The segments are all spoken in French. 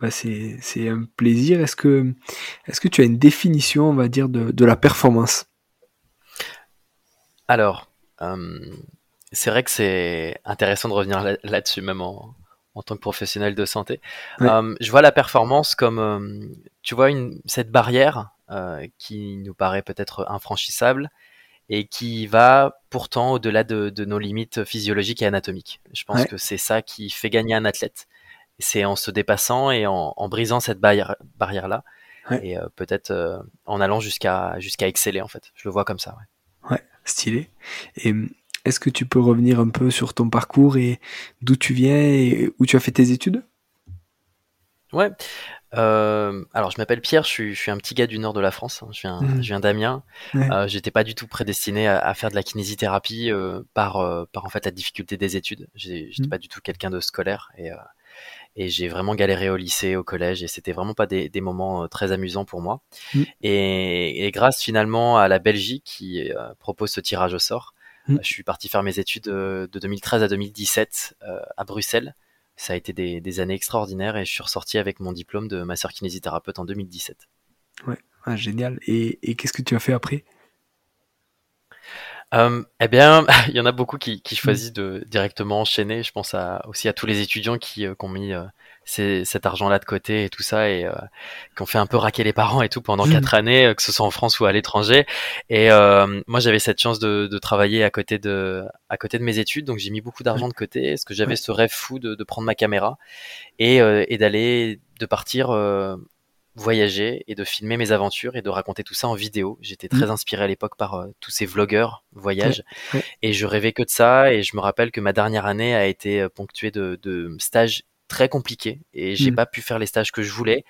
Bah c'est, c'est un plaisir. Est-ce que, est-ce que tu as une définition, on va dire, de, de la performance? Alors, euh, c'est vrai que c'est intéressant de revenir là, dessus même en, en, tant que professionnel de santé. Ouais. Euh, je vois la performance comme, euh, tu vois, une, cette barrière qui nous paraît peut-être infranchissable et qui va pourtant au-delà de, de, nos limites physiologiques et anatomiques. Je pense ouais. que c'est ça qui fait gagner un athlète c'est en se dépassant et en, en brisant cette barrière, barrière là ouais. et euh, peut-être euh, en allant jusqu'à jusqu'à exceller en fait. Je le vois comme ça. Ouais, ouais stylé. Et est-ce que tu peux revenir un peu sur ton parcours et d'où tu viens et où tu as fait tes études? Ouais. Euh, alors, je m'appelle Pierre, je suis, je suis, un petit gars du nord de la France. Hein. Je viens, mmh. je viens d'Amiens. Ouais. Euh, J'étais pas du tout prédestiné à, à, faire de la kinésithérapie euh, par, par en fait la difficulté des études. J'étais mmh. pas du tout quelqu'un de scolaire et, et j'ai vraiment galéré au lycée, au collège et c'était vraiment pas des, des, moments très amusants pour moi. Mmh. Et, et, grâce finalement à la Belgique qui propose ce tirage au sort, je suis parti faire mes études de 2013 à 2017 à Bruxelles ça a été des, des, années extraordinaires et je suis ressorti avec mon diplôme de masseur kinésithérapeute en 2017. Ouais, ah, génial. Et, et qu'est-ce que tu as fait après? Euh, eh bien, il y en a beaucoup qui, qui, choisissent de directement enchaîner. Je pense à, aussi à tous les étudiants qui, euh, qui ont mis euh, ces, cet argent-là de côté et tout ça et euh, qui ont fait un peu raquer les parents et tout pendant mmh. quatre années, euh, que ce soit en France ou à l'étranger. Et euh, moi, j'avais cette chance de, de, travailler à côté de, à côté de mes études, donc j'ai mis beaucoup d'argent de côté. Parce que j'avais ouais. ce rêve fou de, de, prendre ma caméra et, et d'aller, de partir voyager et de filmer mes aventures et de raconter tout ça en vidéo. J'étais très mmh. inspiré à l'époque par euh, tous ces vlogueurs voyage et je rêvais que de ça et je me rappelle que ma dernière année a été ponctuée de, de stages très compliqués et j'ai mmh. pas pu faire les stages que je voulais.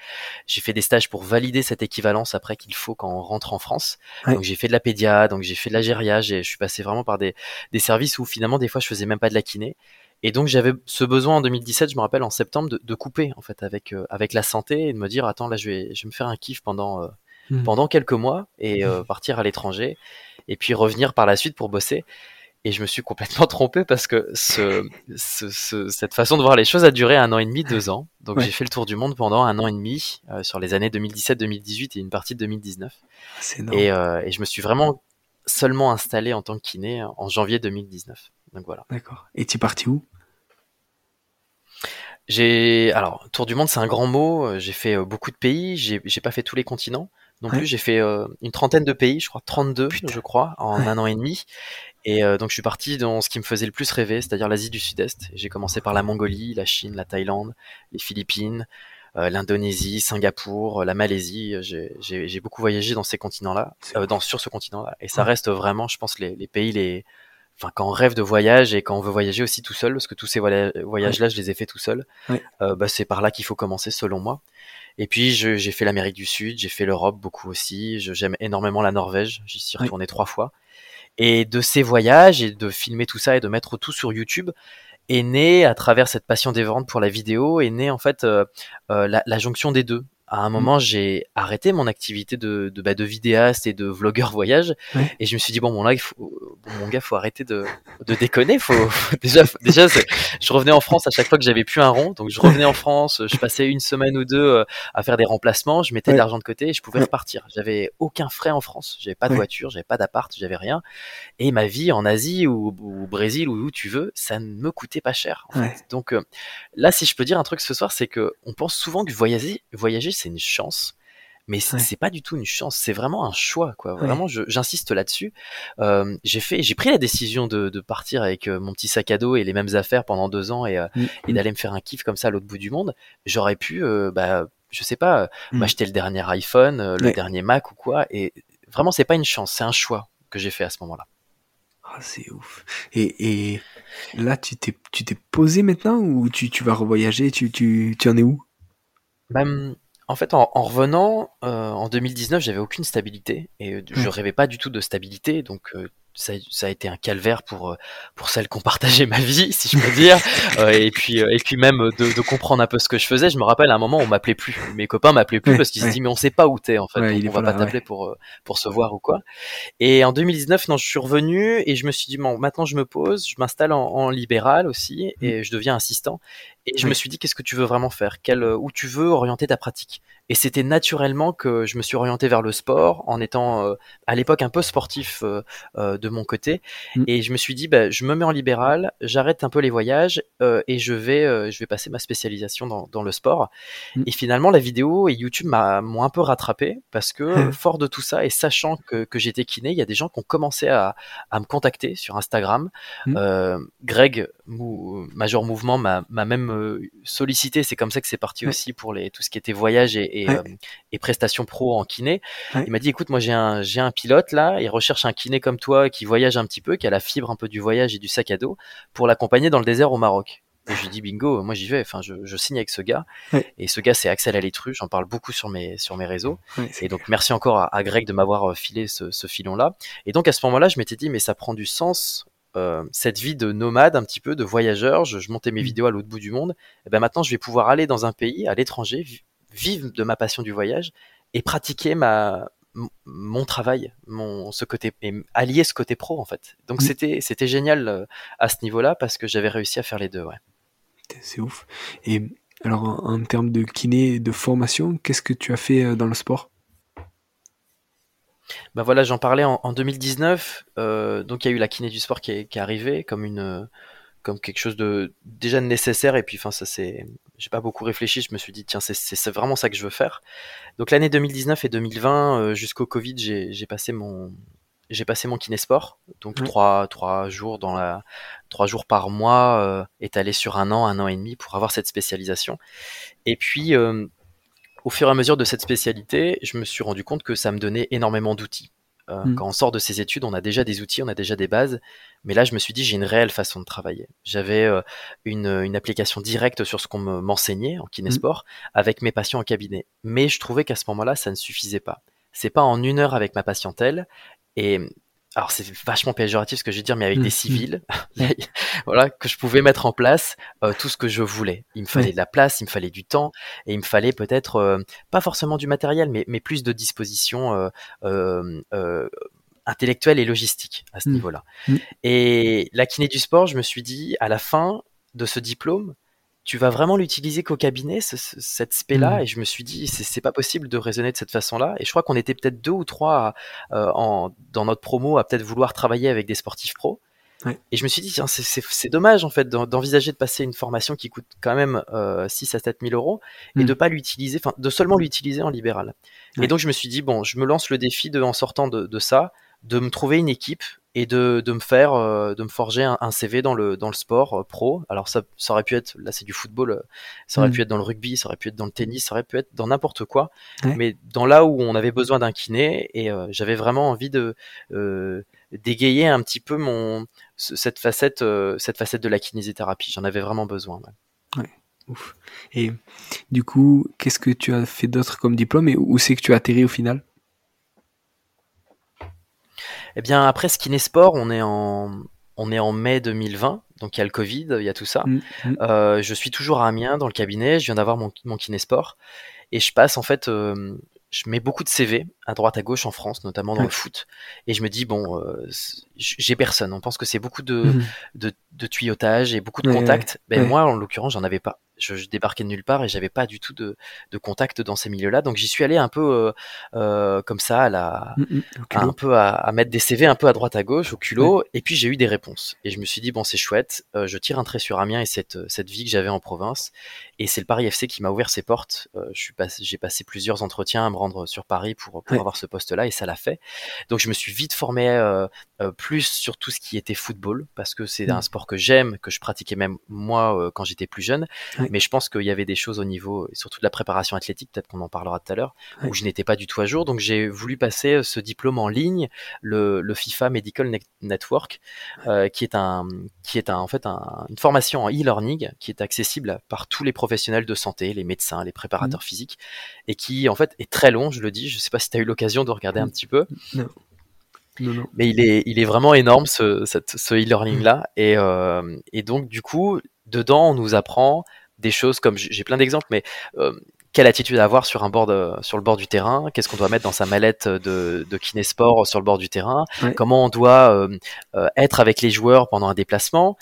J'ai fait des stages pour valider cette équivalence après qu'il faut quand on rentre en France. Donc j'ai fait de la pédia, donc j'ai fait de la gériage et je suis passé vraiment par des, des services où finalement des fois je faisais même pas de la kiné et donc j'avais ce besoin en 2017, je me rappelle en septembre, de, de couper en fait avec euh, avec la santé et de me dire attends là je vais je vais me faire un kiff pendant euh, mmh. pendant quelques mois et euh, partir à l'étranger et puis revenir par la suite pour bosser. Et je me suis complètement trompé parce que ce, ce, ce, cette façon de voir les choses a duré un an et demi, deux ans. Donc ouais. j'ai fait le tour du monde pendant un an et demi euh, sur les années 2017-2018 et une partie de 2019. Et, euh, et je me suis vraiment seulement installé en tant que kiné en janvier 2019. Donc voilà. D'accord. Et tu es parti où? J'ai alors tour du monde c'est un grand mot. J'ai fait euh, beaucoup de pays. J'ai j'ai pas fait tous les continents non ouais. plus. J'ai fait euh, une trentaine de pays, je crois 32 Putain. je crois en ouais. un an et demi. Et euh, donc je suis parti dans ce qui me faisait le plus rêver, c'est-à-dire l'Asie du Sud-Est. J'ai commencé par la Mongolie, la Chine, la Thaïlande, les Philippines, euh, l'Indonésie, Singapour, la Malaisie. J'ai beaucoup voyagé dans ces continents-là, dans sur ce continent-là. Et ça ouais. reste vraiment, je pense, les, les pays les enfin quand on rêve de voyage et quand on veut voyager aussi tout seul, parce que tous ces voyages-là, je les ai fait tout seul, euh, bah, c'est par là qu'il faut commencer selon moi. Et puis j'ai fait l'Amérique du Sud, j'ai fait l'Europe beaucoup aussi. J'aime énormément la Norvège, j'y suis retourné trois fois. Et de ces voyages et de filmer tout ça et de mettre tout sur YouTube est né à travers cette passion des ventes pour la vidéo est né en fait euh, euh, la, la, jonction des deux à un moment, mmh. j'ai arrêté mon activité de, de, bah, de vidéaste et de vlogueur voyage. Ouais. Et je me suis dit, bon, bon là, il faut, bon, mon gars, faut arrêter de, de déconner. Faut, déjà, déjà, je revenais en France à chaque fois que j'avais plus un rond. Donc, je revenais en France, je passais une semaine ou deux euh, à faire des remplacements. Je mettais de l'argent de côté et je pouvais repartir. J'avais aucun frais en France. J'avais pas de voiture, j'avais pas d'appart, j'avais rien. Et ma vie en Asie ou, au Brésil ou où tu veux, ça ne me coûtait pas cher. En fait. Donc, euh, là, si je peux dire un truc ce soir, c'est que on pense souvent que voyager, voyager, c'est une chance mais c'est pas du tout une chance, c'est vraiment un choix, quoi. Vraiment, j'insiste là-dessus. Euh, j'ai fait, j'ai pris la décision de, de partir avec mon petit sac à dos et les mêmes affaires pendant deux ans et, mmh, et mmh. d'aller me faire un kiff comme ça à l'autre bout du monde. J'aurais pu, euh, bah, je sais pas, mmh. m'acheter le dernier iPhone, le dernier Mac ou quoi. Et vraiment, c'est pas une chance, c'est un choix que j'ai fait à ce moment-là. Ah, c'est ouf. Et, et là, tu t'es, tu t'es posé maintenant ou tu, tu vas revoyager tu, tu, tu en es où? Bah, en fait, en, revenant euh, en 2019, j'avais aucune stabilité et euh, je rêvais pas du tout de stabilité. Donc, euh, ça, ça, a été un calvaire pour pour celles qui ont partagé ma vie, si je peux dire, et puis et puis même de, de, comprendre un peu ce que je faisais. Je me rappelle à un moment, on m'appelait plus. Mes copains m'appelaient plus parce qu'ils se disaient mais on sait pas où t'es en fait, on va pas t'appeler pour pour se voir ou quoi. Et en 2019, non, je suis revenu et je me suis dit bon, maintenant je me pose, je m'installe en, en, libéral aussi mmh. et je deviens assistant. Et je me suis dit, qu'est-ce que tu veux vraiment faire? Quel, euh, Où tu veux orienter ta pratique? Et c'était naturellement que je me suis orienté vers le sport, en étant euh, à l'époque un peu sportif euh, de mon côté. Mmh. Et je me suis dit, bah, je me mets en libéral, j'arrête un peu les voyages et je vais, je vais passer ma spécialisation dans, dans le sport. Mmh. Et finalement, la vidéo et YouTube m'ont un peu rattrapé parce que, fort de tout ça et sachant que, que j'étais kiné, il y a des gens qui ont commencé à, à me contacter sur Instagram. Mmh. Greg, Major Mouvement, m'a même sollicité. C'est comme ça que c'est parti aussi pour les, tout ce qui était voyage et, et, euh, prestations pro en kiné. Il m'a dit, écoute, moi j'ai un, j'ai un pilote là, il recherche un kiné comme toi qui voyage un petit peu, qui a la fibre un peu du voyage et du sac à dos pour l'accompagner dans le désert au Maroc. Et je lui dis bingo, moi j'y vais. Enfin, je, je, signe avec ce gars. Et ce gars, c'est Axel Alétru. J'en parle beaucoup sur mes sur mes réseaux. et donc merci encore à, à Greg de m'avoir euh, filé ce, ce filon là. Et donc à ce moment-là, je m'étais dit mais ça prend du sens euh, cette vie de nomade, un petit peu de voyageur, je, montais mes mmh. vidéos à l'autre bout du monde, et ben maintenant je vais pouvoir aller dans un pays, à l'étranger, vivre de ma passion du voyage et pratiquer ma mon travail, mon ce côté et allier ce côté pro en fait. Donc mmh. c'était c'était génial euh, à ce niveau-là parce que j'avais réussi à faire les deux, ouais. C'est ouf. Et alors en, en termes de kiné, de formation, qu'est-ce que tu as fait euh, dans le sport? Bah voilà, j'en parlais en, 2019. Euh, donc il y a eu la kiné du sport qui est, qui est arrivée comme une comme quelque chose de déjà nécessaire et puis enfin ça c'est j'ai pas beaucoup réfléchi je me suis dit tiens c'est vraiment ça que je veux faire. Donc l'année 2019 et 2020 euh, jusqu'au covid j'ai passé mon j'ai passé mon kinésport donc trois trois jours dans la trois jours par mois euh, étalé sur un an un an et demi pour avoir cette spécialisation. Et puis euh, au fur et à mesure de cette spécialité, je me suis rendu compte que ça me donnait énormément d'outils. Euh, mm. Quand on sort de ces études, on a déjà des outils, on a déjà des bases, mais là, je me suis dit, j'ai une réelle façon de travailler. J'avais euh, une, une, application directe sur ce qu'on m'enseignait en kinésport mm. avec mes patients en cabinet. Mais je trouvais qu'à ce moment-là, ça ne suffisait pas. C'est pas en une heure avec ma patientèle. Et alors c'est vachement péjoratif ce que je vais dire, mais avec mmh, des mmh. civils, voilà, que je pouvais mettre en place euh, tout ce que je voulais. Il me fallait de la place, il me fallait du temps, et il me fallait peut-être euh, pas forcément du matériel, mais, mais plus de dispositions euh, intellectuelles et logistiques à ce mmh. niveau-là. Et la kiné du sport, je me suis dit, à la fin de ce diplôme, tu vas vraiment l'utiliser qu'au cabinet, cette spé-là. Mmh. Et je me suis dit, c'est pas possible de raisonner de cette façon-là. Et je crois qu'on était peut-être deux ou trois euh, en, dans notre promo à peut-être vouloir travailler avec des sportifs pros. Et je me suis dit, c'est dommage en fait d'envisager de passer une formation qui coûte quand même euh, 6 à 7 000 euros et mmh. de pas l'utiliser, enfin de seulement l'utiliser en libéral. Et donc je me suis dit, bon, je me lance le défi de, en sortant de, de ça, de me trouver une équipe et de, de me faire euh, de me forger un, CV dans le dans le sport euh, pro alors ça, ça aurait pu être là c'est du football euh, ça aurait mm. pu être dans le rugby ça aurait pu être dans le tennis ça aurait pu être dans n'importe quoi mais dans là où on avait besoin d'un kiné et j'avais vraiment envie de d'égayer un petit peu mon cette facette cette facette de la kinésithérapie j'en avais vraiment besoin ouais. Ouf. et du coup qu'est-ce que tu as fait d'autre comme diplôme et où c'est que tu as atterri au final? Eh bien, après ce Sport, on est en, on est en mai 2020, donc il y a le Covid, il y a tout ça. Mm, mm. Euh, je suis toujours à Amiens dans le cabinet, je viens d'avoir mon, mon kinésport. Et je passe en fait, euh, je mets beaucoup de CV à droite à gauche en France, notamment dans le foot, et je me dis bon, euh, j'ai personne. On pense que c'est beaucoup de, mmh de, de, tuyautage et beaucoup de contacts. Ben moi, en l'occurrence, j'en avais pas je, débarquais de nulle part et j'avais pas du tout de, de contact dans ces milieux-là. Donc j'y suis allé un peu euh, euh comme ça, à la, mm, mm, un peu à, à, mettre des CV un peu à droite à gauche au culot. Et puis j'ai eu des réponses et je me suis dit bon c'est chouette, euh, je tire un trait sur Amiens et cette cette vie que j'avais en province. Et c'est le Paris FC qui m'a ouvert ses portes. Euh, passé, j'ai passé plusieurs entretiens à me rendre sur Paris pour pour avoir ce poste-là et ça l'a fait. Donc je me suis vite formé plus sur tout ce qui était football parce que c'est un sport que j'aime, que je pratiquais même moi quand j'étais plus jeune mais je pense qu'il y avait des choses au niveau, surtout de la préparation athlétique, peut-être qu'on en parlera tout à l'heure, où je n'étais pas du tout à jour. Donc j'ai voulu passer euh, ce diplôme en ligne, le, le FIFA Medical Network, euh, qui est un, qui est un, en fait un, une formation en e-learning qui est accessible par tous les professionnels de santé, les médecins, les préparateurs mmh. physiques, et qui en fait est très long. Je le dis. Je sais pas si tu as eu l'occasion de regarder un mmh. petit peu. Non. Non, non. Mais il est, il est vraiment énorme ce, ce e-learning là, et, euh, et donc du coup, dedans, on nous apprend des choses comme j'ai plein d'exemples, mais euh, quelle attitude avoir sur un bord sur le bord du terrain Qu'est-ce qu'on doit mettre dans sa mallette de, de kinésport sur le bord du terrain Comment on doit euh, euh, être avec les joueurs pendant un déplacement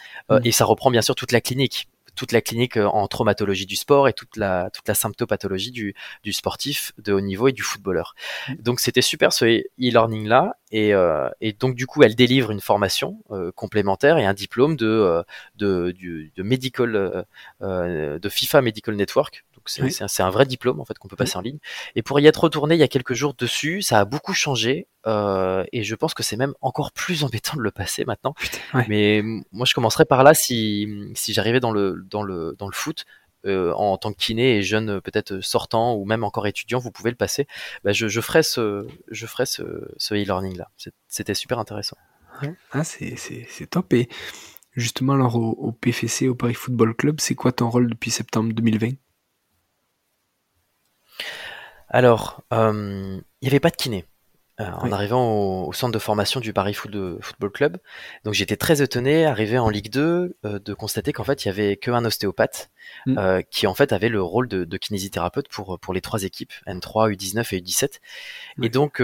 Et ça reprend bien sûr toute la clinique toute la clinique euh, en traumatologie du sport et toute la toute la symptopathologie du, du sportif de haut niveau et du footballeur. Mmh. Donc c'était super ce e-learning là et, euh, et donc du coup elle délivre une formation euh, complémentaire et un diplôme de de, du, de medical de FIFA Medical Network c'est un, vrai diplôme en fait qu'on peut passer en ligne. Et pour y être retourné il y a quelques jours dessus, ça a beaucoup changé euh, et je pense que c'est même encore plus embêtant de le passer maintenant. Mais moi je commencerai par là si, si j'arrivais dans le, dans, le, dans le foot. Euh, en tant que kiné et jeune peut-être sortant ou même encore étudiant, vous pouvez le passer. Bah, je, je ferai ce, je ferai ce, ce e-learning là. C'était super intéressant. Ah, c'est top. Et justement, alors au, au, PFC, au Paris Football Club, c'est quoi ton rôle depuis septembre 2020 alors, euh, il n'y avait pas de kiné. Euh, en arrivant au, centre de formation du Paris Football Club. Donc j'étais très étonné, arrivé en Ligue 2, euh, de constater qu'en fait il y avait qu'un ostéopathe mm. qui en fait avait le rôle de, kinésithérapeute pour pour les trois équipes N3, U19 et U17. Et donc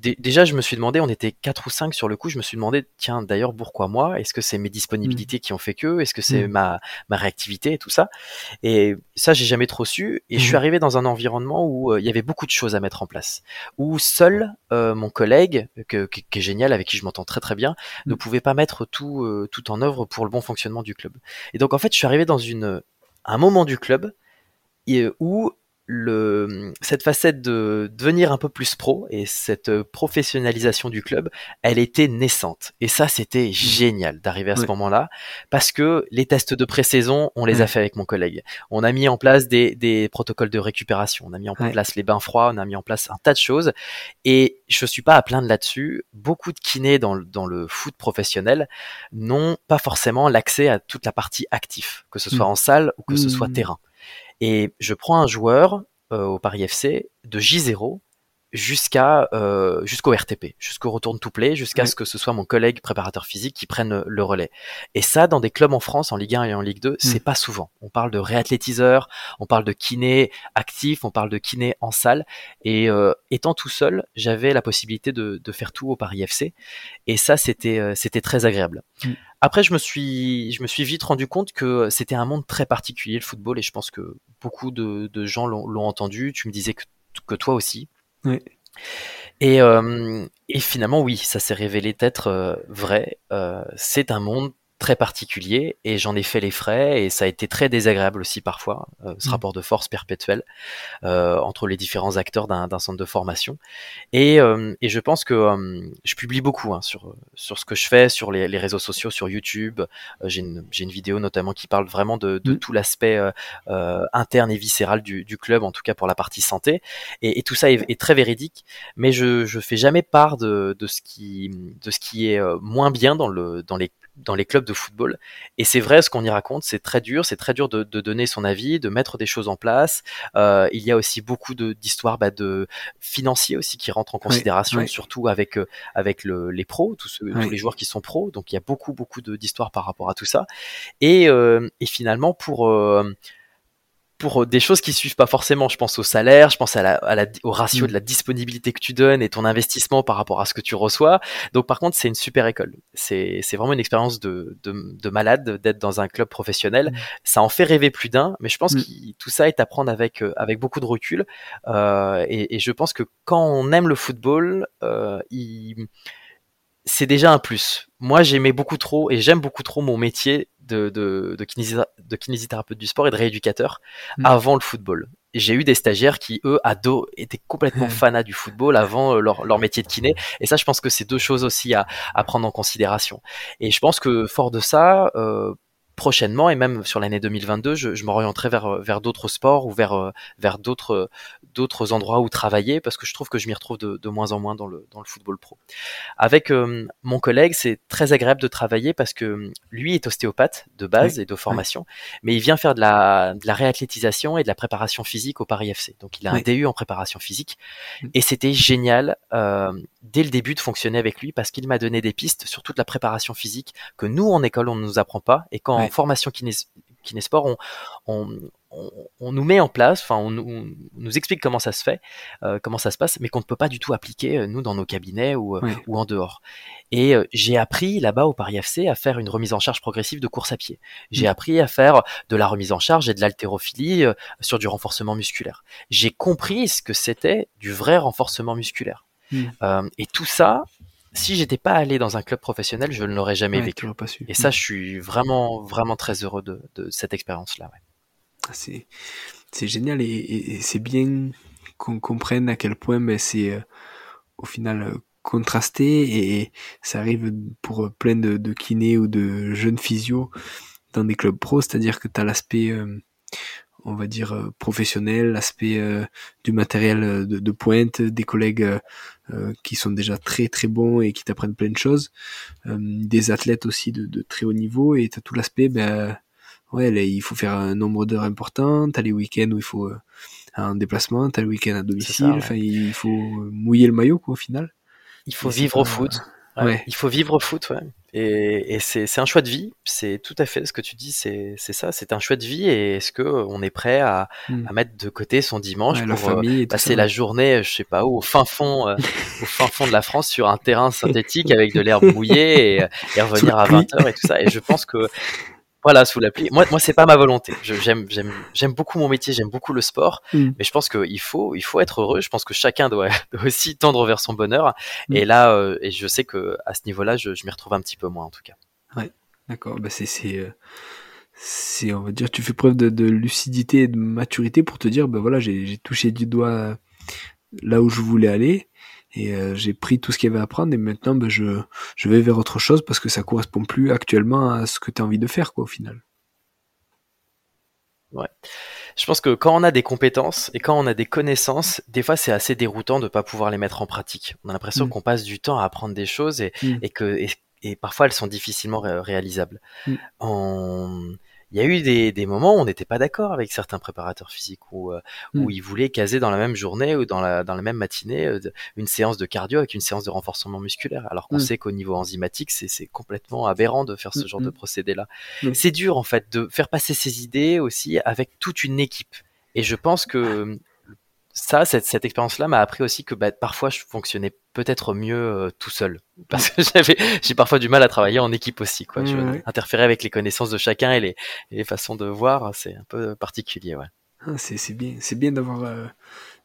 déjà, je me suis demandé, on était quatre ou cinq sur le coup, je me suis demandé, tiens, d'ailleurs, pourquoi moi? Est-ce que c'est mes disponibilités mmh. qui ont fait que? Est-ce que c'est mmh. ma, ma réactivité et tout ça? Et ça, j'ai jamais trop su. Et je suis mmh. arrivé dans un environnement où euh, il y avait beaucoup de choses à mettre en place. Où seul euh, mon collègue, que, qui est génial, avec qui je m'entends très très bien, ne pouvait pas mettre tout, euh, tout en œuvre pour le bon fonctionnement du club. Et donc, en fait, je suis arrivé dans une, un moment du club où le, cette facette de devenir un peu plus pro et cette professionnalisation du club, elle était naissante. Et ça, c'était génial d'arriver à ce moment-là parce que les tests de pré-saison, on les a fait avec mon collègue. On a mis en place des, des, protocoles de récupération, on a mis en place les bains froids, on a mis en place un tas de choses. Et je suis pas à plaindre là-dessus. Beaucoup de kinés dans, dans le foot professionnel n'ont pas forcément l'accès à toute la partie active, que ce soit mmh. en salle ou que ce soit mmh. terrain. Et je prends un joueur euh, au Paris FC de J0 jusqu'à euh, jusqu'au RTP, jusqu'au retour de tout play, jusqu'à ce que ce soit mon collègue préparateur physique qui prenne le relais. Et ça, dans des clubs en France, en Ligue 1 et en Ligue 2, c'est mm. pas souvent. On parle de réathlétiseur, on parle de kiné actif, on parle de kiné en salle. Et euh, étant tout seul, j'avais la possibilité de, de, faire tout au Paris FC. Et ça, c'était euh, c'était très agréable. Mm. Après, je me suis, je me suis vite rendu compte que c'était un monde très particulier le football, et je pense que beaucoup de, de gens l'ont entendu. Tu me disais que, que toi aussi. Oui. Et, euh, et finalement, oui, ça s'est révélé être euh, vrai. Euh, c'est un monde très particulier et j'en ai fait les frais et ça a été très désagréable aussi parfois euh, ce mmh. rapport de force perpétuel euh, entre les différents acteurs d'un centre de formation et, euh, et je pense que euh, je publie beaucoup hein, sur sur ce que je fais sur les, les réseaux sociaux sur YouTube j'ai une j'ai une vidéo notamment qui parle vraiment de, de mmh. tout l'aspect interne et viscéral du, du, club en tout cas pour la partie santé et, et tout ça est, est, très véridique mais je je fais jamais part de de ce qui de ce qui est moins bien dans le dans les dans les clubs de football. Et c'est vrai, ce qu'on y raconte, c'est très dur, c'est très dur de, de, donner son avis, de mettre des choses en place. Euh, il y a aussi beaucoup d'histoires bah, de financiers aussi qui rentrent en considération, surtout avec euh, avec le, les pros, tous, ceux, tous les joueurs qui sont pros. Donc il y a beaucoup beaucoup d'histoires par rapport à tout ça. Et, euh, et finalement pour euh, pour des choses qui suivent pas forcément. Je pense au salaire, je pense à la, au ratio de la disponibilité que tu donnes et ton investissement par rapport à ce que tu reçois. Donc par contre, c'est une super école. C'est vraiment une expérience de, de, malade d'être dans un club professionnel. Ça en fait rêver plus d'un, mais je pense que tout ça est à prendre avec avec beaucoup de recul. et, et, je pense que quand on aime le football, il c'est déjà un plus. Moi, j'aimais beaucoup trop et j'aime beaucoup trop mon métier de, de, de, kinésithérapeute du sport et de rééducateur mm. avant le football. J'ai eu des stagiaires qui, eux, ados, étaient complètement fanats du football avant euh, leur, leur, métier de kiné. Et ça, je pense que c'est deux choses aussi à, à, prendre en considération. Et je pense que fort de ça, euh, prochainement et même sur l'année 2022, je, je m'orienterai vers vers d'autres sports ou vers euh, vers d'autres d'autres endroits où travailler parce que je trouve que je m'y retrouve de, de, moins en moins dans le dans le football pro. Avec euh, mon collègue, c'est très agréable de travailler parce que lui est ostéopathe de base et de formation, mais il vient faire de la de la réathlétisation et de la préparation physique au Paris FC. Donc il a un DU en préparation physique mm. et c'était génial euh, dès le début de fonctionner avec lui parce qu'il m'a donné des pistes sur toute la préparation physique que nous en école on ne nous apprend pas et quand formation kinésport on, on, on, nous met en place, enfin on, nous explique comment ça se fait, euh, comment ça se passe, mais qu'on ne peut pas du tout appliquer euh, nous dans nos cabinets ou, euh, ou en dehors. Et j'ai appris là-bas au Paris FC à faire une remise en charge progressive de course à pied. J'ai mmh. appris à faire de la remise en charge et de l'haltérophilie sur du renforcement musculaire. J'ai compris ce que c'était du vrai renforcement musculaire. Mmh. et tout ça, si j'étais pas allé dans un club professionnel, je ne l'aurais jamais vécu. Et ça, mmh. je suis vraiment, vraiment très heureux de, de cette expérience-là. Ouais. C'est, c'est génial et, c'est bien qu'on comprenne à quel point ben, c'est euh, au final euh, contrasté et ça arrive pour plein de, de kinés ou de jeunes physios dans des clubs pro, c'est-à-dire que tu as l'aspect, euh, on va dire, professionnel, l'aspect du matériel de, de, pointe, des collègues qui sont déjà très très bons et qui t'apprennent plein de choses, des athlètes aussi de, de très haut niveau et tu as tout l'aspect ben, ouais, là, il faut faire un nombre d'heures important, t'as les week-ends où il faut euh, un déplacement, t'as le week-end à domicile, enfin, il faut mouiller le maillot, quoi, au final. Il faut vivre au foot. Ouais. Il faut vivre au foot, ouais. Et, et c'est un choix de vie. C'est tout à fait ce que tu dis. C'est ça. C'est un choix de vie. Et est-ce que on est prêt à, hmm. à, mettre de côté son dimanche pour euh, passer la journée, je sais pas où, au fin fond, euh, au fin fond de la France, sur un terrain synthétique avec de l'herbe mouillée et, et revenir à 20 h et tout ça. Et je pense que voilà, sous la pluie. Moi, moi, c'est pas ma volonté. J'aime, j'aime, j'aime beaucoup mon métier, j'aime beaucoup le sport, mm. mais je pense qu'il faut, il faut être heureux. Je pense que chacun doit, aussi tendre vers son bonheur. Mm. Et là, euh, et je sais que à ce niveau-là, je, je m'y retrouve un petit peu moins, en tout cas. Ouais, d'accord. Bah c'est, c'est, euh, c'est, on va dire, tu fais preuve de, de, lucidité et de maturité pour te dire, ben voilà, j'ai, j'ai touché du doigt là où je voulais aller et euh, j'ai pris tout ce qu'il y avait à prendre et maintenant ben, je, je vais vers autre chose parce que ça correspond plus actuellement à ce que tu as envie de faire quoi au final. Ouais. Je pense que quand on a des compétences et quand on a des connaissances, des fois c'est assez déroutant de pas pouvoir les mettre en pratique. On a l'impression mm. qu'on passe du temps à apprendre des choses et, mm. et que et, parfois elles sont difficilement réalisables. Mm. Il y a eu des, des moments où on n'était pas d'accord avec certains préparateurs physiques, où, euh, où hmm. ils voulaient caser dans la même journée ou dans la, dans la même matinée euh, une séance de cardio avec une séance de renforcement musculaire, alors qu'on hmm. sait qu'au niveau enzymatique, c'est complètement aberrant de faire ce hmm, genre de procédé-là. C'est dur en fait de faire passer ces idées aussi avec toute une équipe. Et je pense que ça, cette, cette expérience-là m'a appris aussi que bah, parfois je fonctionnais peut-être mieux euh, tout seul, parce que j'avais, j'ai parfois du mal à travailler en équipe aussi, quoi. je interférer avec les connaissances de chacun et les, les façons de voir, c'est un peu particulier, ouais. Ah, c'est, c'est bien, c'est bien d'avoir, euh,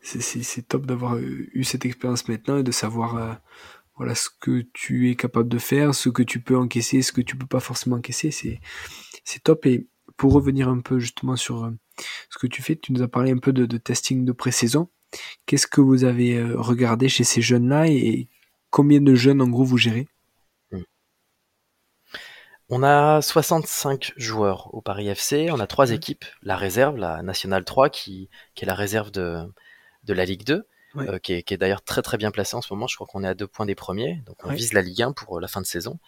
c'est, c'est, c'est top d'avoir eu cette expérience maintenant et de savoir, euh, voilà, ce que tu es capable de faire, ce que tu peux encaisser, ce que tu peux pas forcément encaisser, c'est, c'est top. Et pour revenir un peu justement sur ce que tu fais, tu nous as parlé un peu de, testing de pré-saison. Qu'est-ce que vous avez euh, regardé chez ces jeunes-là et combien de jeunes en gros vous gérez? On a 65 joueurs au Paris FC, on a trois équipes, la réserve, la Nationale 3 qui, qui est la réserve de, de la Ligue 2, euh, qui est, d'ailleurs très très bien placé en ce moment. Je crois qu'on est à deux points des premiers, donc on vise la Ligue 1 pour euh, la fin de saison.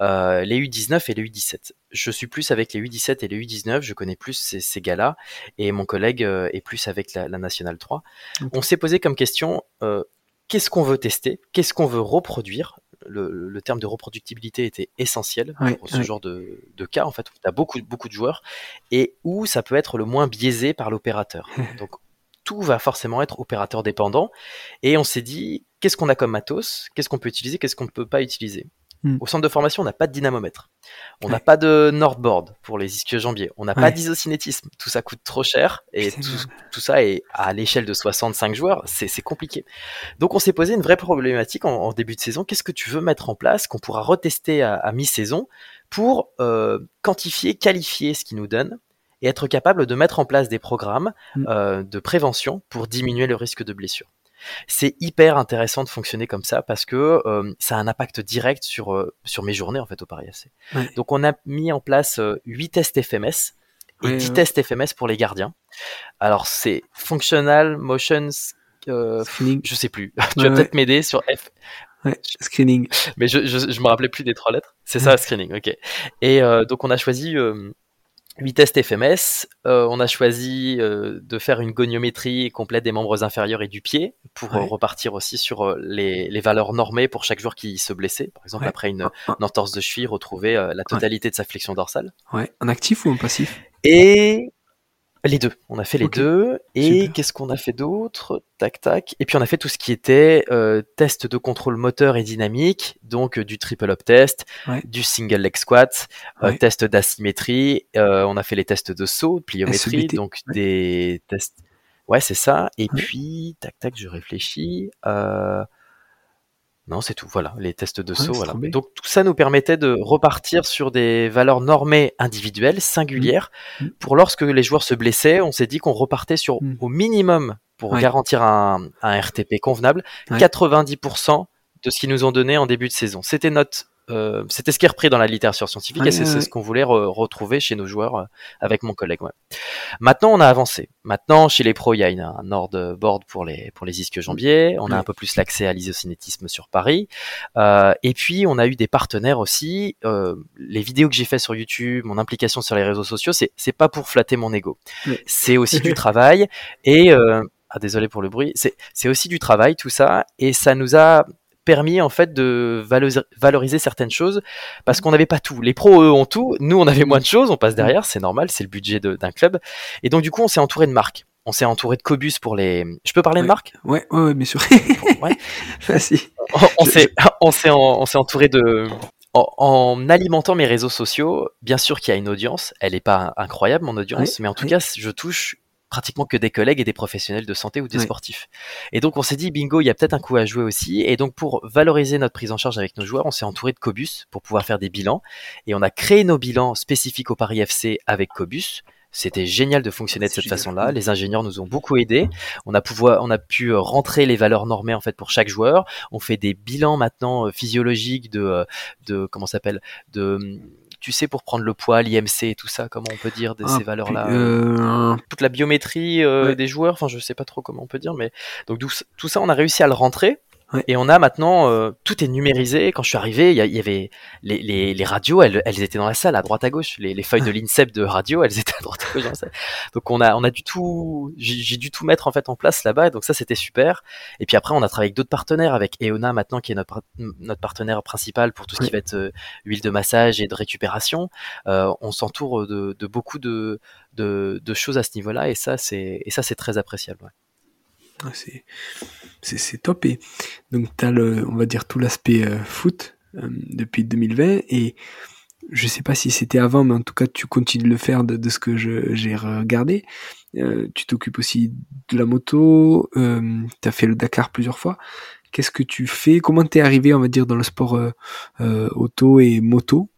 Euh, les U19 et les U17. Je suis plus avec les U17 et les U19, je connais plus ces, ces gars-là, et mon collègue est plus avec la, la Nationale 3. On s'est posé comme question, qu'est-ce qu'on veut tester, qu'est-ce qu'on veut reproduire? Le, terme de reproductibilité était essentiel pour ce genre de, cas, en fait, où tu as beaucoup, beaucoup de joueurs, et où ça peut être le moins biaisé par l'opérateur? Donc, tout va forcément être opérateur dépendant. Et on s'est dit, qu'est-ce qu'on a comme matos? Qu'est-ce qu'on peut utiliser? Qu'est-ce qu'on ne peut pas utiliser? Hmm. Au centre de formation, on n'a pas de dynamomètre. On n'a pas de Nordboard pour les ischio-jambiers. On n'a pas d'isocinétisme. Tout ça coûte trop cher et tout, ça est à l'échelle de 65 joueurs, c'est compliqué. Donc on s'est posé une vraie problématique en, début de saison. Qu'est-ce que tu veux mettre en place qu'on pourra retester à, mi-saison pour euh, quantifier, qualifier ce qui nous donne et être capable de mettre en place des programmes hmm. euh, de prévention pour diminuer le risque de blessure. C'est hyper intéressant de fonctionner comme ça parce que euh, ça a un impact direct sur euh, sur mes journées en fait au Paris AC. Donc on a mis en place euh, 8 tests FMS et 10 tests FMS pour les gardiens. Alors c'est functional motions screening. je sais plus. tu vas peut-être m'aider sur F. screening. Mais je, je, je me rappelais plus des trois lettres. C'est ça, screening, ok. Et donc on a choisi 8 tests FMS. Euh, on a choisi euh, de faire une goniométrie complète des membres inférieurs et du pied pour euh, repartir aussi sur les, valeurs normées pour chaque joueur qui se blessait. Par exemple, après une, une, entorse de cheville, retrouver la totalité de sa flexion dorsale. Ouais. En actif ou en passif? Et les deux. On a fait les deux. Et qu'est-ce qu'on a fait d'autre? Tac, tac. Et puis on a fait tout ce qui était euh, test de contrôle moteur et dynamique, donc euh, du triple up test, du single leg squat, euh, test d'asymétrie. on a fait les tests de saut, de pliométrie, donc des tests. Ouais, c'est ça. Et puis, tac, tac, je réfléchis. Non, c'est tout. Voilà, les tests de saut. Voilà. Donc tout ça nous permettait de repartir sur des valeurs normées individuelles, singulières. Mmh. Mmh. Pour lorsque les joueurs se blessaient, on s'est dit qu'on repartait sur mmh. au minimum pour garantir un, un, RTP convenable, 90% de ce qu'ils nous ont donné en début de saison. C'était notre euh, c'était ce qui est repris dans la littérature scientifique et c'est ce qu'on voulait retrouver chez nos joueurs euh, avec mon collègue. Maintenant, on a avancé. Maintenant, chez les pros, il y a une, un nord board pour les pour les isques jambiers. On a un peu plus l'accès à l'isocinétisme sur Paris. Euh, et puis, on a eu des partenaires aussi. Euh, les vidéos que j'ai fait sur YouTube, mon implication sur les réseaux sociaux, c'est c'est pas pour flatter mon ego. C'est aussi du travail et ah désolé pour le bruit. C'est aussi du travail tout ça et ça nous a permis en fait de valoriser certaines choses parce qu'on n'avait pas tout. Les pros eux ont tout, nous on avait moins de choses, on passe derrière, c'est normal, c'est le budget d'un club. Et donc du coup on s'est entouré de marques. On s'est entouré de Cobus pour les. Je peux parler de marques ouais, ouais, ouais, bien sûr. ouais. On, s'est, on s'est, on s'est entouré de. En, alimentant mes réseaux sociaux, bien sûr qu'il y a une audience. Elle n'est pas incroyable mon audience, mais en tout cas, je touche pratiquement que des collègues et des professionnels de santé ou des sportifs. Et donc on s'est dit bingo, il y a peut-être un coup à jouer aussi. Et donc pour valoriser notre prise en charge avec nos joueurs, on s'est entouré de Cobus pour pouvoir faire des bilans. Et on a créé nos bilans spécifiques au Paris FC avec Cobus. C'était génial de fonctionner de cette façon-là. Les ingénieurs nous ont beaucoup aidés. On a, pouvoir, on a pu euh, rentrer les valeurs normées en fait pour chaque joueur. On fait des bilans maintenant euh, physiologiques de, euh, de comment s'appelle, de tu sais, pour prendre le poids, l'IMC et tout ça, comment on peut dire de ah, ces valeurs-là euh... Toute la biométrie euh, des joueurs, enfin, je sais pas trop comment on peut dire, mais donc tout ça, on a réussi à le rentrer. Et on a maintenant, euh, tout est numérisé. Quand je suis arrivé, il y, avait les, les, les radios, elles, elles, étaient dans la salle, à droite à gauche. Les, les feuilles de l'INSEP de radio, elles étaient à droite à gauche. Donc on a, on a du tout, j'ai dû tout mettre en fait en place là-bas. Donc ça, c'était super. Et puis après, on a travaillé avec d'autres partenaires, avec Eona maintenant, qui est notre, notre partenaire principal pour tout ce qui va être euh, huile de massage et de récupération. Euh, on s'entoure de, de, beaucoup de, de, de, choses à ce niveau-là, et ça, c'est, et ça, c'est très appréciable. Ouais. Ah, c'est top. Et donc, tu as, le, on va dire, tout l'aspect euh, foot euh, depuis 2020. Et je sais pas si c'était avant, mais en tout cas, tu continues de le faire de, ce que j'ai regardé. Euh, tu t'occupes aussi de la moto. tu as fait le Dakar plusieurs fois. Qu'est-ce que tu fais? Comment t'es arrivé, on va dire, dans le sport auto et moto?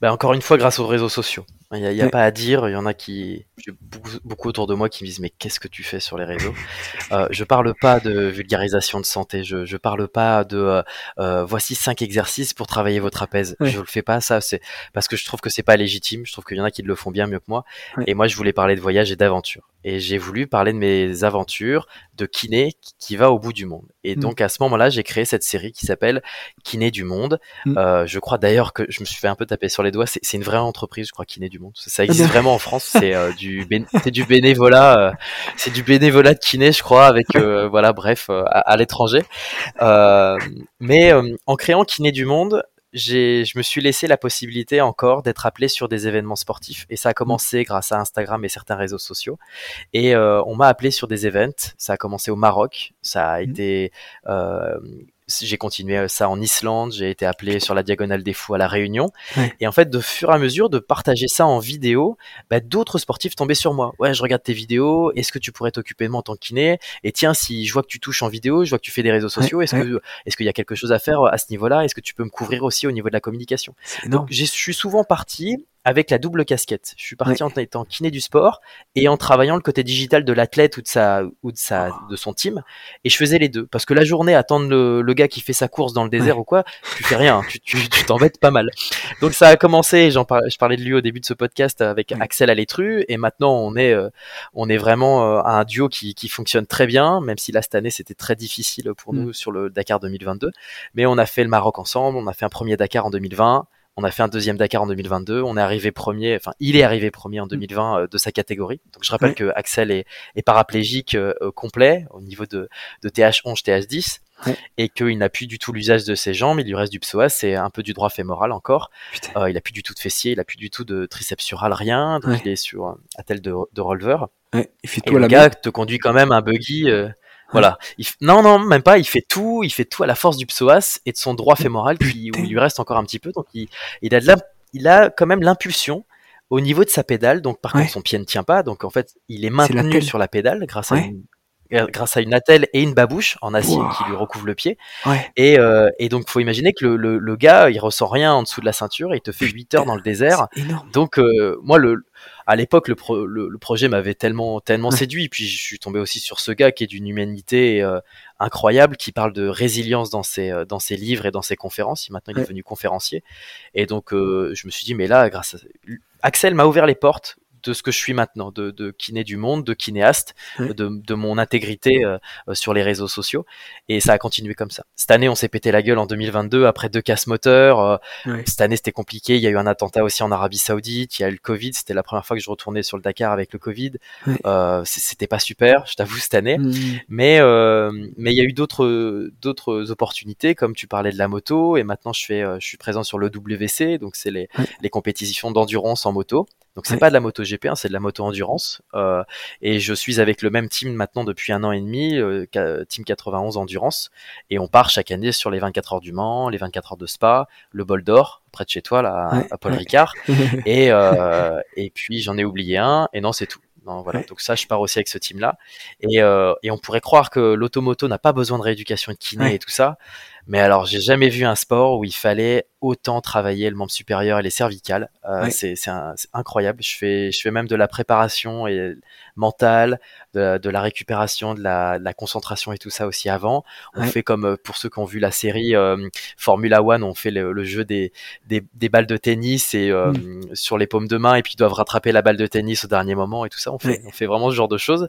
Ben, Encore une fois, grâce aux réseaux sociaux. Il n'y a, y a pas à dire, il y en a qui, beaucoup, beaucoup, autour de moi qui me disent mais qu'est-ce que tu fais sur les réseaux? Euh, Je parle pas de vulgarisation de santé, je, je parle pas de euh, euh voici cinq exercices pour travailler votre trapèze. Je le fais pas ça, c'est parce que je trouve que c'est pas légitime. Je trouve qu'il y en a qui le font bien mieux que moi. Et moi je voulais parler de voyage et d'aventure. Et j'ai voulu parler de mes aventures de kiné qui va au bout du monde. Et mmh. donc à ce moment-là j'ai créé cette série qui s'appelle Kiné du monde. Mmh. Euh, je crois d'ailleurs que je me suis fait un peu taper sur les doigts. C'est une vraie entreprise, je crois Kiné du monde monde. Ça, existe ah ben. vraiment en France. C'est du, du bénévolat, c'est du bénévolat de kiné, je crois, avec voilà, bref, à, à l'étranger. mais en créant Kiné du Monde, je me suis laissé la possibilité encore d'être appelé sur des événements sportifs. Et ça a commencé grâce à Instagram et certains réseaux sociaux. Et euh, on m'a appelé sur des events. Ça a commencé au Maroc. Ça a mmh. été euh, j'ai continué euh, ça en Islande, j'ai été appelé sur la diagonale des fous à la Réunion. Et en fait, de fur et à mesure de partager ça en vidéo, bah, d'autres sportifs tombaient sur moi. Ouais, je regarde tes vidéos. Est-ce que tu pourrais t'occuper de moi en tant que kiné? Et tiens, si je vois que tu touches en vidéo, je vois que tu fais des réseaux sociaux. est-ce que est-ce qu'il y a quelque chose à faire à ce niveau-là? Est-ce que tu peux me couvrir aussi au niveau de la communication? Donc, je suis souvent parti avec la double casquette. Je suis parti en étant kiné du sport et en travaillant le côté digital de l'athlète ou de sa ou de sa oh. de son team. Et je faisais les deux. Parce que la journée attendre le, le gars qui fait sa course dans le désert ou quoi, tu fais rien, tu tu t'embêtes pas mal. Donc ça a commencé, j'en parlais, je parlais de lui au début de ce podcast avec Axel Alétru. Et maintenant on est euh, on est vraiment euh, un duo qui qui fonctionne très bien même si là cette année c'était très difficile pour mm. nous sur le Dakar 2022, mais on a fait le Maroc ensemble, on a fait un premier Dakar en 2020 on a fait un deuxième Dakar en 2022. On est arrivé premier, enfin, il est arrivé premier en 2020 euh, de sa catégorie. Donc, je rappelle que Axel est, paraplégique euh, complet au niveau de, de TH11, TH10. Et qu'il n'a plus du tout l'usage de ses jambes, il lui reste du psoas, c'est un peu du droit fémoral encore. Euh, il a plus du tout de fessier, il a plus du tout de triceps sural, rien. Donc il est sur un tel de, de releveur. Il fait tout et le gars te conduit quand même un buggy. Voilà. Non, non, même pas. Il fait tout. Il fait tout à la force du psoas et de son droit fémoral qui, où il lui reste encore un petit peu. Donc il, il a de il a quand même l'impulsion au niveau de sa pédale. Donc par contre son pied ne tient pas. Donc en fait il est maintenu sur la pédale grâce à une grâce à une attelle et une babouche en acier qui lui recouvre le pied. Et, euh, et donc, faut imaginer que le, le, le, gars, il ressent rien en dessous de la ceinture et il te fait 8 heures dans le désert. Donc, euh, moi, le, à l'époque, le, le, projet m'avait tellement, tellement séduit. Puis je suis tombé aussi sur ce gars qui est d'une humanité euh, incroyable, qui parle de résilience dans ses, euh, dans ses livres et dans ses conférences. Maintenant, il est devenu conférencier. Et donc, euh, je me suis dit, mais là, grâce à... Axel m'a ouvert les portes de ce que je suis maintenant, de, de kiné du monde, de kinéaste, de, de, mon intégrité euh, euh, sur les réseaux sociaux. Et ça a continué comme ça. Cette année, on s'est pété la gueule en 2022 après deux casses moteurs. Euh, cette année, c'était compliqué. Il y a eu un attentat aussi en Arabie Saoudite. Il y a eu le Covid. C'était la première fois que je retournais sur le Dakar avec le Covid. Euh, c'était pas super, je t'avoue, cette année. Mmh. Mais mais il y a eu d'autres d'autres opportunités, comme tu parlais de la moto. Et maintenant, je fais je suis présent sur le WC, donc c'est les les compétitions d'endurance en moto. Donc c'est pas de la moto GP, hein, c'est de la moto endurance. Euh, et je suis avec le même team maintenant depuis un an et demi, euh, Team 91 Endurance. Et on part chaque année sur les 24 heures du Mans, les 24 heures de Spa, le Bol d'Or près de chez toi là, à Paul Ricard. et euh, et puis j'en ai oublié un. Et non, c'est tout. Non, voilà. Donc ça, je pars aussi avec ce team-là. Et, euh, et on pourrait croire que l'automoto n'a pas besoin de rééducation et de kiné et tout ça. Mais alors, j'ai jamais vu un sport où il fallait autant travailler le membre supérieur et les cervicales. Euh, C'est incroyable. Je fais, je fais même de la préparation et mentale, de, de la récupération, de la, de la, concentration et tout ça aussi avant. On fait comme euh, pour ceux qui ont vu la série euh, Formula One, on fait le, le jeu des, des, des, balles de tennis et euh, mm. sur les paumes de main et puis ils doivent rattraper la balle de tennis au dernier moment et tout ça. On fait, on fait vraiment ce genre de choses.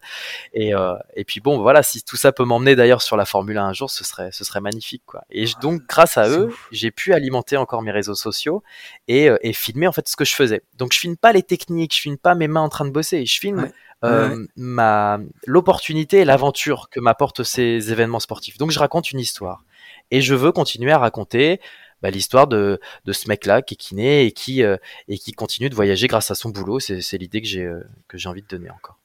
Et, euh, et puis bon, voilà, si tout ça peut m'emmener d'ailleurs sur la Formule 1 un jour, ce serait, ce serait magnifique quoi. Et donc grâce à eux, j'ai pu alimenter encore mes réseaux sociaux et, et filmer en fait ce que je faisais. Donc je filme pas les techniques, je filme pas mes mains en train de bosser, je filme euh, ma l'opportunité et l'aventure que m'apportent ces événements sportifs. Donc je raconte une histoire et je veux continuer à raconter bah, l'histoire de, de ce mec-là qui est kiné et qui euh, et qui continue de voyager grâce à son boulot. C'est l'idée que j'ai euh, que j'ai envie de donner encore.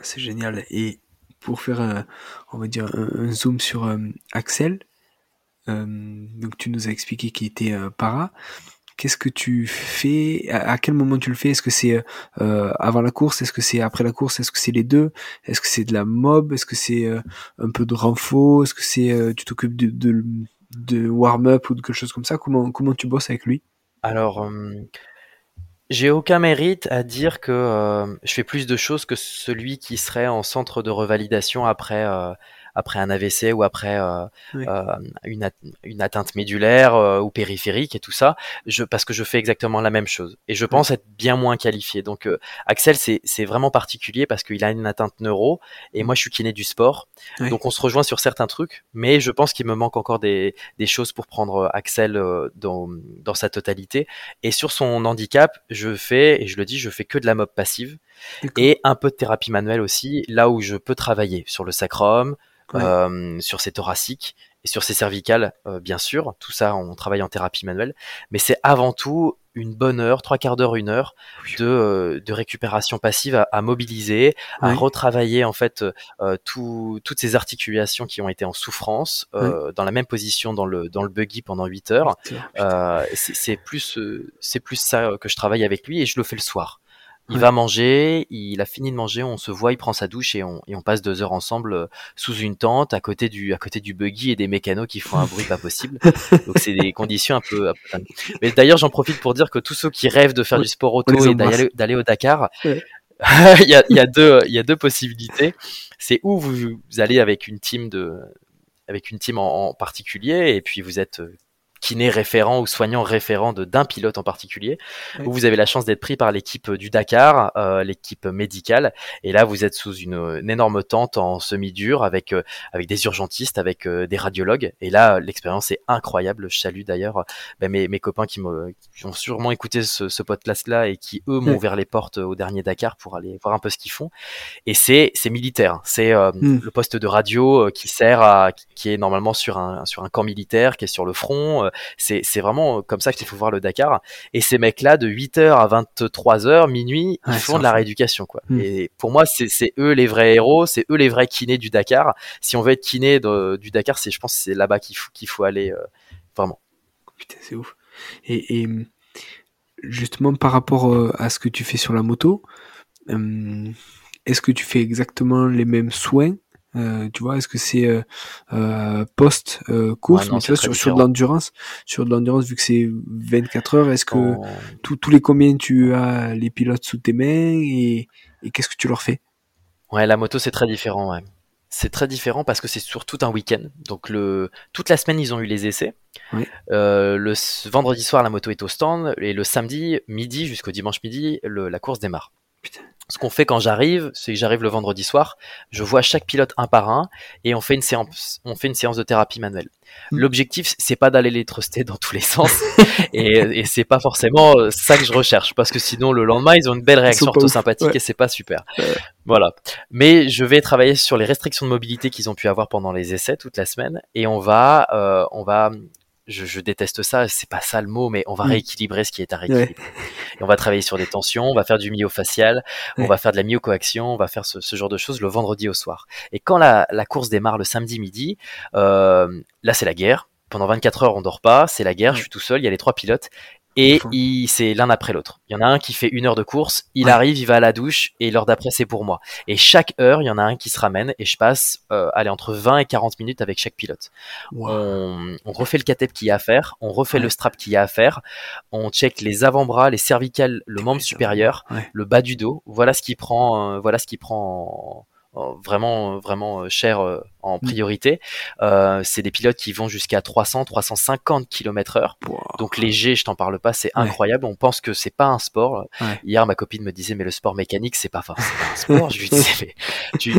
C'est génial. Et pour faire, on va dire, un, zoom sur Axel, donc tu nous as expliqué qu'il était para. Qu'est-ce que tu fais? À, quel moment tu le fais? Est-ce que c'est euh, avant la course? Est-ce que c'est après la course? Est-ce que c'est les deux? Est-ce que c'est de la mob? Est-ce que c'est euh, un peu de renfo? Est-ce que c'est euh, tu t'occupes de, de, de warm-up ou de quelque chose comme ça? Comment comment tu bosses avec lui? Alors j'ai aucun mérite à dire que je fais plus de choses que celui qui serait en centre de revalidation après après un AVC ou après une, une atteinte médulaire ou périphérique et tout ça, je, parce que je fais exactement la même chose. Et je pense être bien moins qualifié. Donc Axel, c'est vraiment particulier parce qu'il a une atteinte neuro et moi je suis kiné du sport. Donc on se rejoint sur certains trucs, mais je pense qu'il me manque encore des, des choses pour prendre Axel dans, dans sa totalité. Et sur son handicap, je fais, et je le dis, je fais que de la mob passive et un peu de thérapie manuelle aussi, là où je peux travailler sur le sacrum, euh, sur ses thoraciques et sur ses cervicales, euh, bien sûr. Tout ça, on travaille en thérapie manuelle, mais c'est avant tout une bonne heure, trois quarts d'heure, une heure de, euh, de récupération passive à, mobiliser, à retravailler en fait euh, tout, toutes ces articulations qui ont été en souffrance euh, dans la même position dans le dans le buggy pendant 8 heures. c'est plus c'est plus ça que je travaille avec lui et je le fais le soir. Il va manger, il a fini de manger, on se voit, il prend sa douche et on, et on passe deux heures ensemble euh, sous une tente à côté du à côté du buggy et des mécanos qui font un bruit pas possible. Donc c'est des conditions un peu. Mais d'ailleurs j'en profite pour dire que tous ceux qui rêvent de faire du sport auto et d'aller au Dakar, il, y a, il y a deux il y a deux possibilités. C'est où vous, allez avec une team de avec une team en, en particulier et puis vous êtes kiné référent ou soignant référent d'un pilote en particulier, où vous avez la chance d'être pris par l'équipe du Dakar, euh, l'équipe médicale, et là vous êtes sous une, énorme tente en semi-dur avec euh, avec des urgentistes, avec euh, des radiologues, et là l'expérience est incroyable. Je salue d'ailleurs ben, mes, mes copains qui, me, ont sûrement écouté ce, ce podcast là et qui eux m'ont ouvert les portes au dernier Dakar pour aller voir un peu ce qu'ils font. Et c'est c'est militaire, c'est hmm. le poste de radio qui sert à qui est normalement sur un sur un camp militaire, qui est sur le front c'est vraiment comme ça qu'il faut voir le Dakar. Et ces mecs-là, de 8h à 23h, minuit, ils font de la rééducation, quoi. Hmm. Et pour moi, c'est eux les vrais héros, c'est eux les vrais kinés du Dakar. Si on veut être kiné du Dakar, c'est, je pense, c'est là-bas qu'il faut, qu'il faut aller, euh, vraiment. Putain, c'est ouf. Et, justement, par rapport euh, à ce que tu fais sur la moto, euh, est-ce que tu fais exactement les mêmes soins euh, tu vois, est-ce que c'est euh, euh post course, mais sur, sur de l'endurance, sur de l'endurance vu que c'est 24 heures, est-ce que tous les combien tu as les pilotes sous tes mains et, qu'est-ce que tu leur fais? Ouais, la moto c'est très différent. Ouais. C'est très différent parce que c'est sur tout un week-end. Donc le toute la semaine ils ont eu les essais. le vendredi soir la moto est au stand et le samedi midi jusqu'au dimanche midi la course démarre. Putain ce qu'on fait quand j'arrive, c'est que j'arrive le vendredi soir, je vois chaque pilote un par un et on fait une séance, on fait une séance de thérapie manuelle. Hmm. L'objectif, c'est pas d'aller les truster dans tous les sens et, et c'est pas forcément ça que je recherche parce que sinon le lendemain ils ont une belle réaction orthosympathique et c'est pas super. Voilà. Mais je vais travailler sur les restrictions de mobilité qu'ils ont pu avoir pendant les essais toute la semaine et on va, euh, on va je, je, déteste ça, c'est pas ça le mot, mais on va mm. rééquilibrer ce qui est à rééquilibrer. Et on va travailler sur des tensions, on va faire du myofacial, on va faire de la myocoaction, on va faire ce, ce, genre de choses le vendredi au soir. Et quand la, la course démarre le samedi midi, euh, là c'est la guerre. Pendant 24 heures, on dort pas, c'est la guerre, je suis tout seul, il y a les trois pilotes et il, c'est l'un après l'autre. Il y en a un qui fait une heure de course, il arrive, il va à la douche et l'heure d'après c'est pour moi. Et chaque heure, il y en a un qui se ramène et je passe euh, allez, entre 20 et 40 minutes avec chaque pilote. On, on, refait le catep qu'il y a à faire, on refait le strap qu'il y a à faire, on check les avant-bras, les cervicales, le membre supérieur, le bas du dos. Voilà ce qui prend, euh, voilà ce qui prend vraiment vraiment euh, cher euh, en mm. priorité. Euh, c'est des pilotes qui vont jusqu'à 300, 350 km heure. Donc léger, je t'en parle pas, c'est incroyable. On pense que c'est pas un sport. Hier, ma copine me disait mais le sport mécanique c'est pas, pas un sport. je lui disais mais tu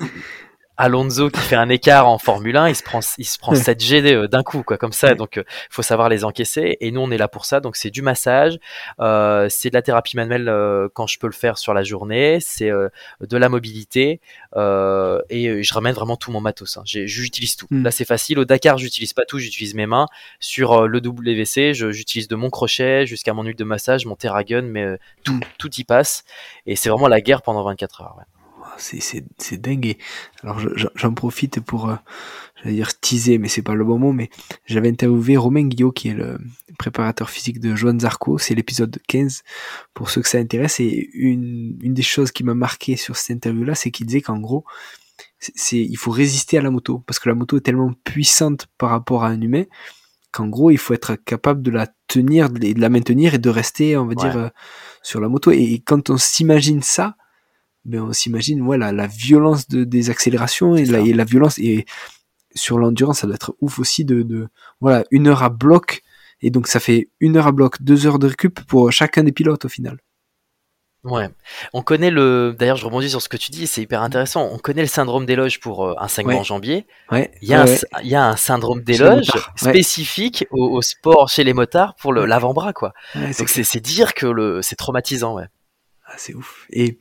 Alonso qui fait un écart en Formule 1, il se prend, il se prend 7 G euh, d'un coup, quoi, comme ça. Donc, il euh, faut savoir les encaisser. Et nous, on est là pour ça. Donc, c'est du massage, euh, c'est de la thérapie manuelle quand je peux le faire sur la journée, c'est de la mobilité. et je ramène vraiment tout mon matos. Hein. J'utilise tout. Hmm. Là, c'est facile. Au Dakar, j'utilise pas tout. J'utilise mes mains. Sur le WC, j'utilise de mon crochet jusqu'à mon huile de massage, mon Terragun, mais tout, hmm. tout y passe. Et c'est vraiment la guerre pendant 24 heures. Ouais c'est dingue. alors j'en profite pour, euh, j'allais dire teaser, mais c'est pas le bon mot, mais j'avais interviewé Romain Guillot, qui est le préparateur physique de Joan Zarco, c'est l'épisode 15, pour ceux que ça intéresse, et une, une des choses qui m'a marqué sur cette interview-là, c'est qu'il disait qu'en gros, c'est il faut résister à la moto, parce que la moto est tellement puissante par rapport à un humain, qu'en gros, il faut être capable de la tenir, de la maintenir et de rester, on va dire, euh, sur la moto. Et quand on s'imagine ça, ben on s'imagine voilà la, violence de, des accélérations et la, et la, violence et sur l'endurance, ça doit être ouf aussi de, de voilà une heure à bloc et donc ça fait une heure à bloc, deux heures de récup pour chacun des pilotes au final. Ouais, on connaît le. D'ailleurs, je rebondis sur ce que tu dis, c'est hyper intéressant. On connaît le syndrome d'éloge pour euh, un segment jambier. Ouais. Il y a, un, il y a un syndrome d'éloge spécifique au, sport chez les motards pour l'avant-bras, quoi. Donc c'est dire que le c'est traumatisant, ouais. Ah, c'est ouf. Et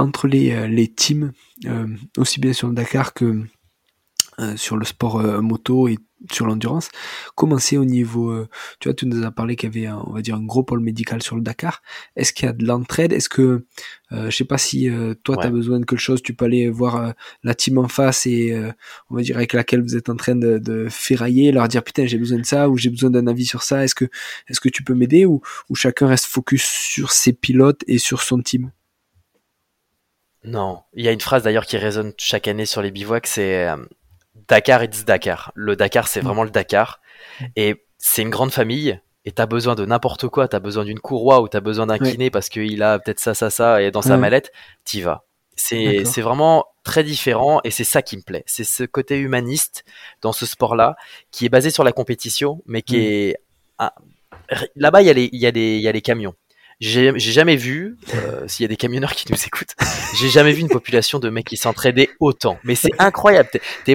entre les euh, les teams, euh, aussi bien sur le Dakar que sur le sport moto et sur l'endurance. Commencer au niveau, euh, tu vois, tu nous as parlé qu'il y avait, on va dire, un gros pôle médical sur le Dakar. Est-ce qu'il y a de l'entraide? Est-ce que, euh, je sais pas si euh, toi tu as besoin de quelque chose, tu peux aller voir la team en face et on va dire avec laquelle vous êtes en train de, de ferrailler, leur dire putain j'ai besoin de ça ou j'ai besoin d'un avis sur ça. Est-ce que, est-ce que tu peux m'aider ou, ou chacun reste focus sur ses pilotes et sur son team? Non, il y a une phrase d'ailleurs qui résonne chaque année sur les bivouacs, c'est Dakar it's Dakar. Le Dakar, c'est mm. vraiment le Dakar. Mm. Et c'est une grande famille. Et t'as besoin de n'importe quoi. T'as besoin d'une courroie ou t'as besoin d'un kiné parce qu'il a peut-être ça, ça, ça et dans sa mallette. T'y vas. C'est, c'est vraiment très différent et c'est ça qui me plaît. C'est ce côté humaniste dans ce sport-là qui est basé sur la compétition, mais qui mm. est ah, là-bas il y a les, il y a il y a les camions. J'ai jamais vu, euh, s'il y a des camionneurs qui nous écoutent, j'ai jamais vu une population de mecs qui s'entraidaient autant. Mais c'est incroyable. T'es,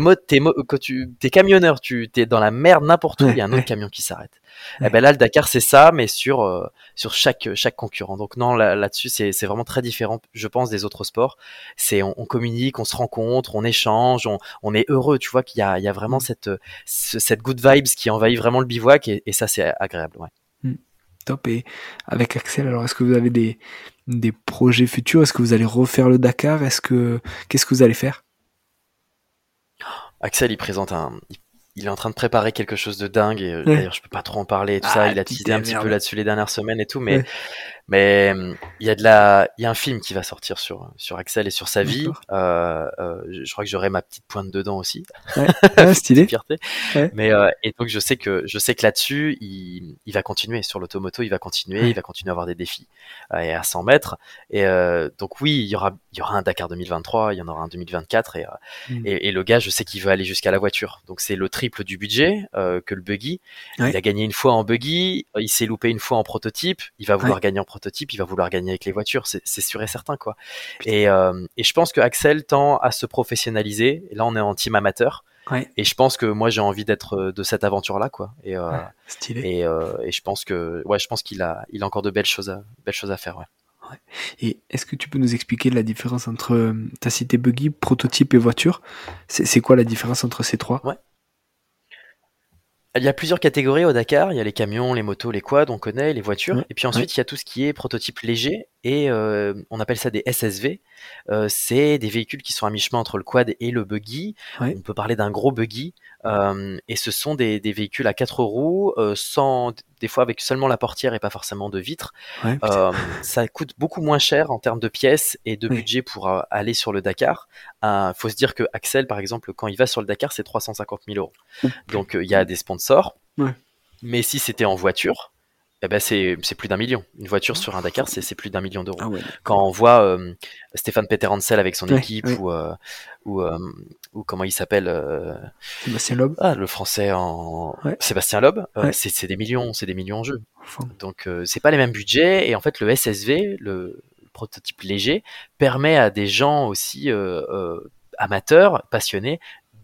quand tu, t'es camionneur, tu t'es dans la merde n'importe où, il y a un autre camion qui s'arrête. Eh ben là, le Dakar, c'est ça, mais sur euh, sur chaque chaque concurrent. Donc non, là, là-dessus, c'est c'est vraiment très différent, je pense, des autres sports. C'est on, on, communique, on se rencontre, on échange, on, on est heureux. Tu vois qu'il y a il y a vraiment mm. cette cette good vibes qui envahit vraiment le bivouac et, et ça, c'est agréable. Ouais. Top. Et avec Axel, alors est-ce que vous avez des, des projets futurs? Est-ce que vous allez refaire le Dakar? Est-ce que qu'est-ce que vous allez faire? Axel, il présente un, il est en train de préparer quelque chose de dingue et euh, d'ailleurs je peux pas trop en parler et tout ça. Ah, il a teasé un petit peu là-dessus les dernières semaines et tout mais mais euh, il y a de la il y a un film qui va sortir sur sur Axel et sur sa vie. Euh, euh, je crois que j'aurai ma petite pointe dedans aussi. Ouais. stylé. fierté. Mais euh, et donc je sais que je sais que là-dessus il, il va continuer. Sur l'automoto il va continuer. Il va continuer à avoir des défis et à 100 mètres et donc oui il y aura il y aura un Dakar 2023 il y en aura un 2024 et mm. et, et, le gars je sais qu'il veut aller jusqu'à la voiture. Donc c'est le triple du budget que le buggy. Il a gagné une fois en buggy il s'est loupé une fois en prototype il va vouloir gagner en prototype, il va vouloir gagner avec les voitures, c'est sûr et certain quoi. Et, euh, et, je pense que Axel tend à se professionnaliser. Et là, on est en team amateur. Et je pense que moi, j'ai envie d'être euh, de cette aventure-là, quoi. Et, euh, euh, et, je pense que, ouais, je pense qu'il a, il a encore de belles choses à, belles choses à faire, ouais. Et est-ce que tu peux nous expliquer la différence entre, ta cité buggy, prototype et voiture? C'est quoi la différence entre ces trois? Ouais. Il y a plusieurs catégories au Dakar. Il y a les camions, les motos, les quads, on connaît, les voitures. et puis ensuite, il y a tout ce qui est prototype léger et euh, on appelle ça des SSV. Euh, c'est des véhicules qui sont à mi-chemin entre le quad et le buggy. On peut parler d'un gros buggy. Euh, et ce sont des, des, véhicules à quatre roues, sans des fois avec seulement la portière et pas forcément de vitres. ça coûte beaucoup moins cher en termes de pièces et de budget pour aller sur le Dakar. Il faut se dire que Axel, par exemple, quand il va sur le Dakar, c'est 350 000 euros. Donc il y a des sponsors. Mais si c'était en voiture, eh ben c'est plus d'un million. Une voiture sur un Dakar, c'est plus d'un million d'euros. Ah Quand on voit euh, Stéphane Peter avec son équipe ou, euh, ou, euh, ou, comment il s'appelle Sébastien Loeb. Ah, le français en Sébastien Loeb. c'est des millions, c'est des millions en jeu. Donc c'est pas les mêmes budgets et en fait le SSV, le prototype léger, permet à des gens aussi amateurs, passionnés,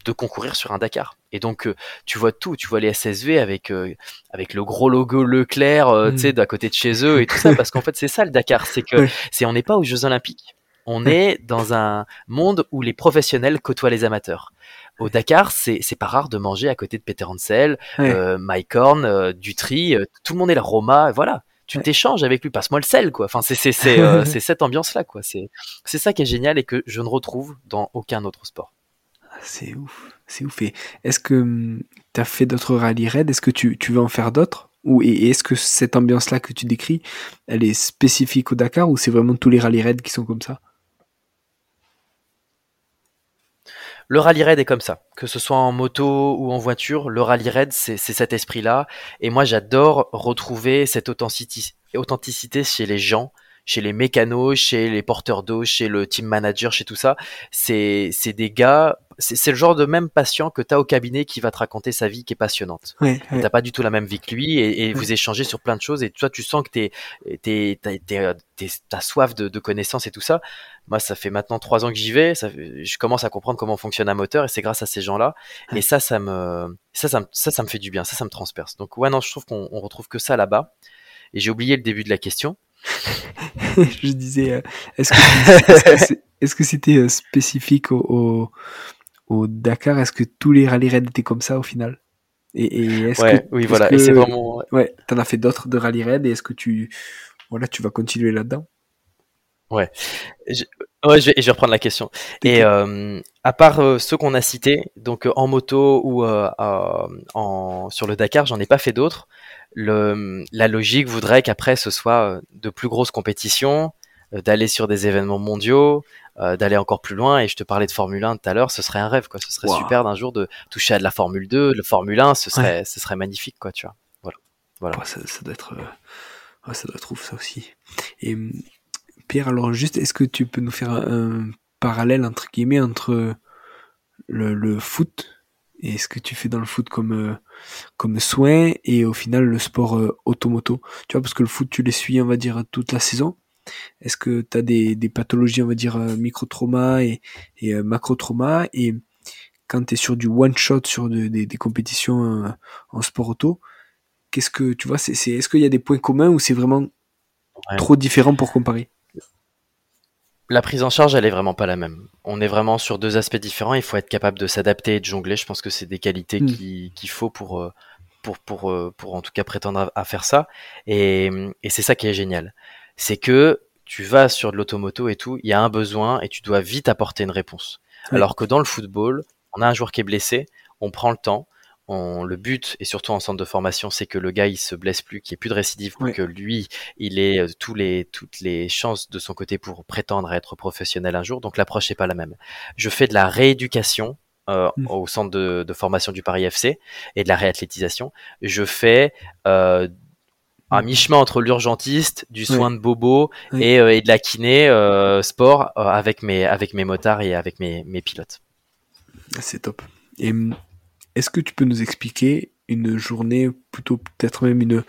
de concourir sur un Dakar. Et donc euh, tu vois tout, tu vois les SSV avec euh, avec le gros logo Leclerc, euh, tu sais, mm. d'à côté de chez eux et tout ça, parce qu'en fait c'est ça le Dakar, c'est que c'est on n'est pas aux Jeux Olympiques, on est dans un monde où les professionnels côtoient les amateurs. Au Dakar, c'est c'est pas rare de manger à côté de Peter Hansel, Mike Horn, Dutry, tout le monde est là, Roma, voilà tu t'échanges avec lui, passe-moi le sel, quoi. Enfin, c'est c'est c'est c'est cette ambiance-là, quoi. C'est c'est ça qui est génial et que je ne retrouve dans aucun autre sport. C'est ouf, c'est ouf. Et est-ce que hum, tu as fait d'autres rallye raids? Est-ce que tu, veux en faire d'autres? Ou et est-ce que cette ambiance-là que tu décris, elle est spécifique au Dakar ou c'est vraiment tous les rallye raids qui sont comme ça? Le rallye raid est comme ça, que ce soit en moto ou en voiture, le rallye raid c'est cet esprit-là. Et moi j'adore retrouver cette authenticité chez les gens chez les mécanos, chez les porteurs d'eau, chez le team manager, chez tout ça. C'est c'est des gars, c'est le genre de même patient que tu as au cabinet qui va te raconter sa vie qui est passionnante. Ouais, ouais. T'as pas du tout la même vie que lui et, et vous échangez sur plein de choses et toi tu sens que t'es t'es t'as t'es- t'as soif de, de connaissances et tout ça. Moi ça fait maintenant trois ans que j'y vais, ça, je commence à comprendre comment fonctionne un moteur et c'est grâce à ces gens-là et ça ça me ça ça ça me fait du bien, ça ça me transperce. Donc ouais non je trouve qu'on on retrouve que ça là-bas et j'ai oublié le début de la question. je disais, euh, est-ce que c'était euh, spécifique au, au, au Dakar? Est-ce que tous les rallye raids étaient comme ça au final? Et, et est-ce Ouais que oui voilà que- et c'est vraiment ouais, t'en as fait d'autres de rallye raids et est-ce que tu voilà, tu vas continuer là-dedans? Ouais, je vais, je vais reprendre la question. Et euh, à part euh, ceux qu'on a cités, donc euh, en moto ou euh, euh, en, sur le Dakar, j'en ai pas fait d'autres. Le, la logique voudrait qu'après ce soit euh, de plus grosses compétitions, euh, d'aller sur des événements mondiaux, euh, d'aller encore plus loin. Et je te parlais de Formule 1 tout à l'heure, ce serait un rêve, quoi. Ce serait Wow. super d'un jour de toucher à de la Formule 2, le Formule 1, ce serait, ce serait magnifique, quoi, tu vois. Voilà. Ouais, ça, ça doit être ouais, ça doit être ouf ça aussi. Et Pierre, alors juste, est-ce que tu peux nous faire un parallèle entre guillemets entre le, le foot et ce que tu fais dans le foot comme euh, comme soin et au final le sport euh, automoto Tu vois, parce que le foot, tu les suis, on va dire, toute la saison. Est-ce que tu as des, des pathologies, on va dire, euh, micro-trauma et, et euh, macro-trauma Et quand tu es sur du one-shot, sur de- des, des compétitions en sport auto, qu'est-ce que tu vois c'est, Est-ce qu'il y a des points communs ou c'est vraiment Ouais. trop différent pour comparer? La prise en charge, elle est vraiment pas la même. On est vraiment sur deux aspects différents. Il faut être capable de s'adapter et de jongler. Je pense que c'est des qualités Mm. qui- qu'il faut pour, euh, pour, pour, euh, pour en tout cas prétendre à, à faire ça. Et, et c'est ça qui est génial. C'est que tu vas sur de l'automoto et tout, il y a un besoin et tu dois vite apporter une réponse. Oui. Alors que dans le football, on a un joueur qui est blessé, on prend le temps. On, le but, et surtout en centre de formation, c'est que le gars il se blesse plus, qu'il n'y ait plus de récidive pour Ouais. que lui il ait euh, tous les, toutes les chances de son côté pour prétendre à être professionnel un jour. Donc l'approche n'est pas la même. Je fais de la rééducation euh, Mm. au centre de, de formation du Paris FC et de la réathlétisation. Je fais euh, un Mm. mi-chemin entre l'urgentiste, du soin de bobo Oui. et, euh, et de la kiné euh, sport euh, avec mes avec mes motards et avec mes, mes pilotes. C'est top. Et hum, est-ce que tu peux nous expliquer une journée, plutôt peut-être même une,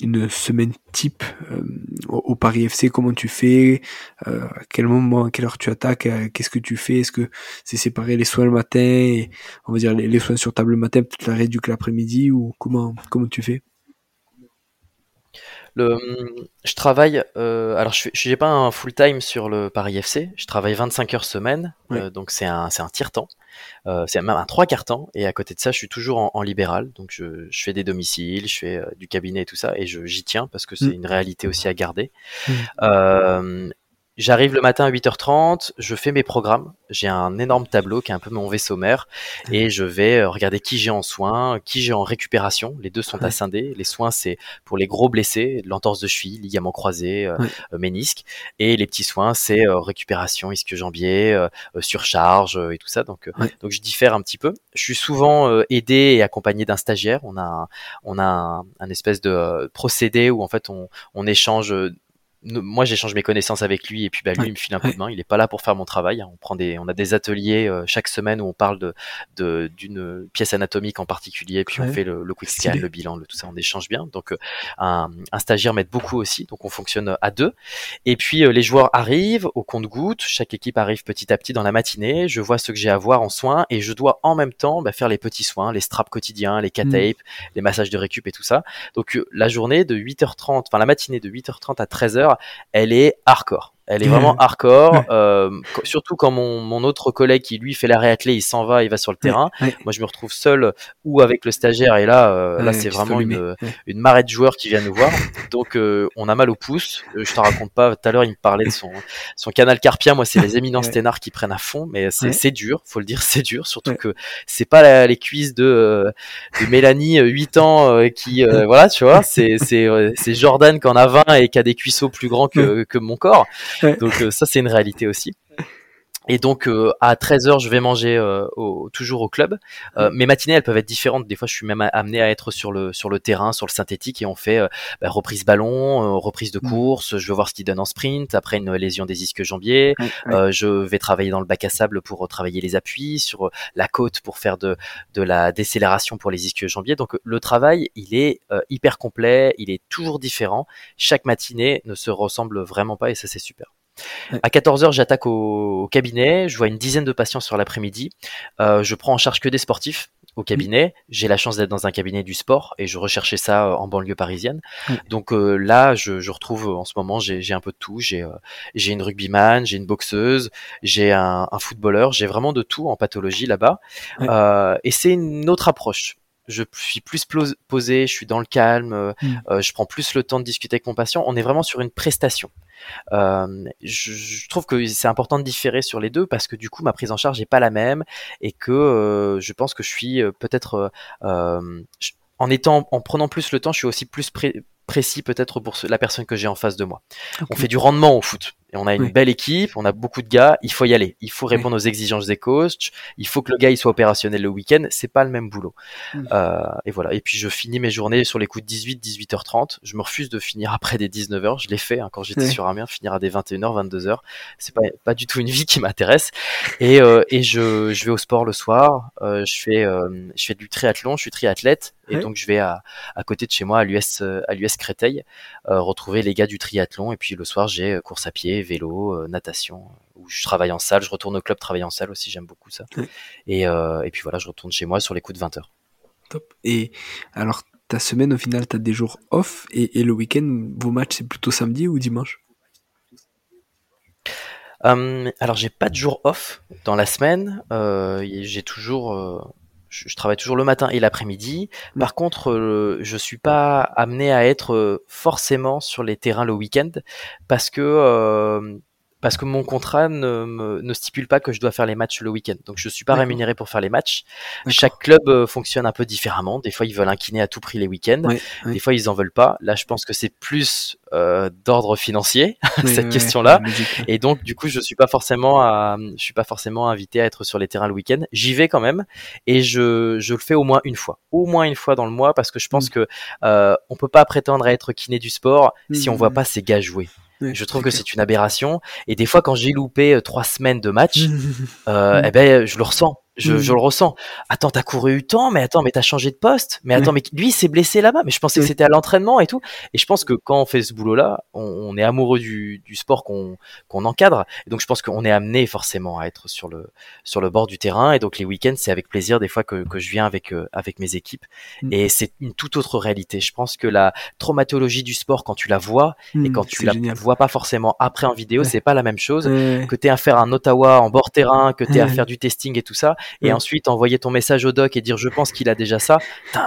une semaine type euh, au, Paris FC Comment tu fais euh, À quel moment, à quelle heure tu attaques euh, Qu'est-ce que tu fais Est-ce que c'est séparer les soins le matin et on va dire les, les soins sur table le matin, peut-être la réduque l'après-midi ou comment comment tu fais? Le, je travaille, euh, alors je n'ai pas un full time sur le Paris FC, je travaille 25 heures semaine, euh, donc c'est un, c'est un tiers-temps, euh, c'est même un trois quarts temps, et à côté de ça, je suis toujours en, en libéral, donc je, je fais des domiciles, je fais du cabinet et tout ça, et je- j'y tiens parce que c'est Mm. une réalité aussi à garder. Mm. Euh, J'arrive le matin à 8h30, je fais mes programmes. J'ai un énorme tableau qui est un peu mon vaisseau mère et je vais euh, regarder qui j'ai en soins, qui j'ai en récupération. Les deux sont à scinder. Les soins, c'est pour les gros blessés, l'entorse de cheville, ligament croisé, euh, Ouais. euh, ménisque. Et les petits soins, c'est euh, récupération ischio-jambier, euh, euh, surcharge euh, et tout ça. Donc, euh, donc je diffère un petit peu. Je suis souvent euh, aidé et accompagné d'un stagiaire. On a un, on a un, un espèce de euh, procédé où en fait on, on échange. Euh, moi, j'échange mes connaissances avec lui et puis bah, lui Ouais, il me file un coup de main. Il est pas là pour faire mon travail. hein. On prend des, on a des ateliers euh, chaque semaine où on parle de de- d'une pièce anatomique en particulier, puis Ouais. on fait le, le quick scan, le bilan, le, tout ça, on échange bien. Donc euh, un, un stagiaire m'aide beaucoup aussi, donc on fonctionne à deux. Et puis euh, les joueurs arrivent au compte-goutte, chaque équipe arrive petit à petit dans la matinée, je vois ce que j'ai à voir en soins et je dois en même temps bah, faire les petits soins, les straps quotidiens, les K-tape, les massages de récup et tout ça. Donc euh, la journée de 8h30, enfin la matinée de 8h30 à 13h, elle est hardcore. Elle est vraiment hardcore, euh, surtout quand mon, mon autre collègue qui lui fait la réathlée, il s'en va, il va sur le terrain. Ouais, Moi, je me retrouve seul ou avec le stagiaire, et là, euh, là, c'est vraiment une, une marée de joueurs qui viennent nous voir. Donc, euh, on a mal au pouce. Euh, Je te raconte pas. Tout à l'heure, il me parlait de son, son canal carpien. Moi, c'est les éminences ténards qui prennent à fond, mais c'est dur. Faut le dire, c'est dur. Surtout que c'est pas la- les cuisses de, de Mélanie, euh, 8 ans, euh, qui, euh, voilà, tu vois. C'est c'est c'est Jordan qui en a 20 et qui a des cuisseaux plus grands que, que mon corps. Donc, euh, ça, c'est une réalité aussi. Et donc euh, à 13h, je vais manger euh, au, toujours au club. Euh, mes matinées, elles peuvent être différentes. Des fois, je suis même amené à être sur le sur le terrain, sur le synthétique, et on fait bah, reprise ballon, reprise de course. Je veux voir ce qu'il donne en sprint. Après une lésion des ischios jambiers, je vais travailler dans le bac à sable pour travailler les appuis, sur la côte pour faire de de la décélération pour les ischios jambiers. Donc le travail, il est hyper complet, il est toujours différent. Chaque matinée ne se ressemble vraiment pas, et ça c'est super. À 14h, j'attaque au, cabinet. Je vois une dizaine de patients sur l'après-midi. Euh, je prends en charge que des sportifs au cabinet. J'ai la chance d'être dans un cabinet du sport et je recherchais ça euh, en banlieue parisienne. Donc euh, là, je, retrouve en ce moment, j'ai un peu de tout. J'ai j'ai une rugbyman, j'ai une boxeuse, j'ai un, footballeur, j'ai vraiment de tout en pathologie là-bas. et c'est une autre approche je suis plus posé, je suis dans le calme, mmh. je prends plus le temps de discuter avec mon patient. On est vraiment sur une prestation. Euh, je, trouve que c'est important de différer sur les deux parce que du coup ma prise en charge n'est pas la même et que euh, je pense que je suis euh, peut-être en étant en prenant plus le temps, je suis aussi plus précis peut-être pour la personne que j'ai en face de moi. On fait du rendement au foot. Et on a une belle équipe, on a beaucoup de gars, il faut y aller. Il faut répondre aux exigences des coachs, il faut que le gars il soit opérationnel le week-end, c'est pas le même boulot. Euh, et voilà. Et puis je finis mes journées sur les coups de 18, 18h30. Je me refuse de finir après des 19h. Je l'ai fait hein, quand j'étais sur Amiens, finir à des 21h, 22h. C'est pas, pas du tout une vie qui m'intéresse. Et, euh, et je, je vais au sport le soir. Euh, je fais euh, je fais du triathlon, je suis triathlète. Et donc je vais à, à côté de chez moi à l'US à l'US Créteil euh, retrouver les gars du triathlon. Et puis le soir j'ai course à pied vélo, euh, natation, où je travaille en salle, je retourne au club travailler en salle aussi, j'aime beaucoup ça. Et, euh, et, puis voilà, je retourne chez moi sur les coups de 20 heures. Top. Et alors, ta semaine, au final, tu as des jours off et, le week-end, vos matchs, c'est plutôt samedi ou dimanche? Euh, alors j'ai pas de jour off dans la semaine. j'ai toujours, je, travaille toujours le matin et l'après-midi. Par contre, euh, je suis pas amené à être euh, forcément sur les terrains le week-end parce que euh, parce que mon contrat ne, ne, stipule pas que je dois faire les matchs le week-end. Donc je suis pas rémunéré pour faire les matchs. Chaque club euh, fonctionne un peu différemment. Des fois ils veulent un kiné à tout prix les week-ends. Des fois ils en veulent pas. Là je pense que c'est plus euh, d'ordre financier cette question-là. Et donc du coup je suis pas forcément à, je suis pas forcément invité à être sur les terrains le week-end. J'y vais quand même et je, je le fais au moins une fois, au moins une fois dans le mois parce que je pense mm. que euh, on peut pas prétendre à être kiné du sport si on voit mm. pas ses gars jouer je trouve que c'est une aberration. Et des fois, quand j'ai loupé euh, trois semaines de match, euh, eh ben, je le ressens. Je, je, le ressens. Attends, t'as couru tant, mais attends, mais t'as changé de poste. Mais attends, mais lui, il s'est blessé là-bas. Mais je pensais que c'était à l'entraînement et tout. Et je pense que quand on fait ce boulot-là, on, on, est amoureux du, du sport qu'on qu'on encadre. Et donc, je pense qu'on est amené forcément à être sur le sur le bord du terrain. Et donc, les week-ends, c'est avec plaisir des fois que, que je viens avec euh, avec mes équipes. Et c'est une toute autre réalité. Je pense que la traumatologie du sport, quand tu la vois et quand tu la vois pas forcément après en vidéo, c'est pas la même chose. Que t'es à faire un Ottawa en bord terrain, que t'es à faire du testing et tout ça et ensuite envoyer ton message au doc et dire je pense qu'il a déjà ça,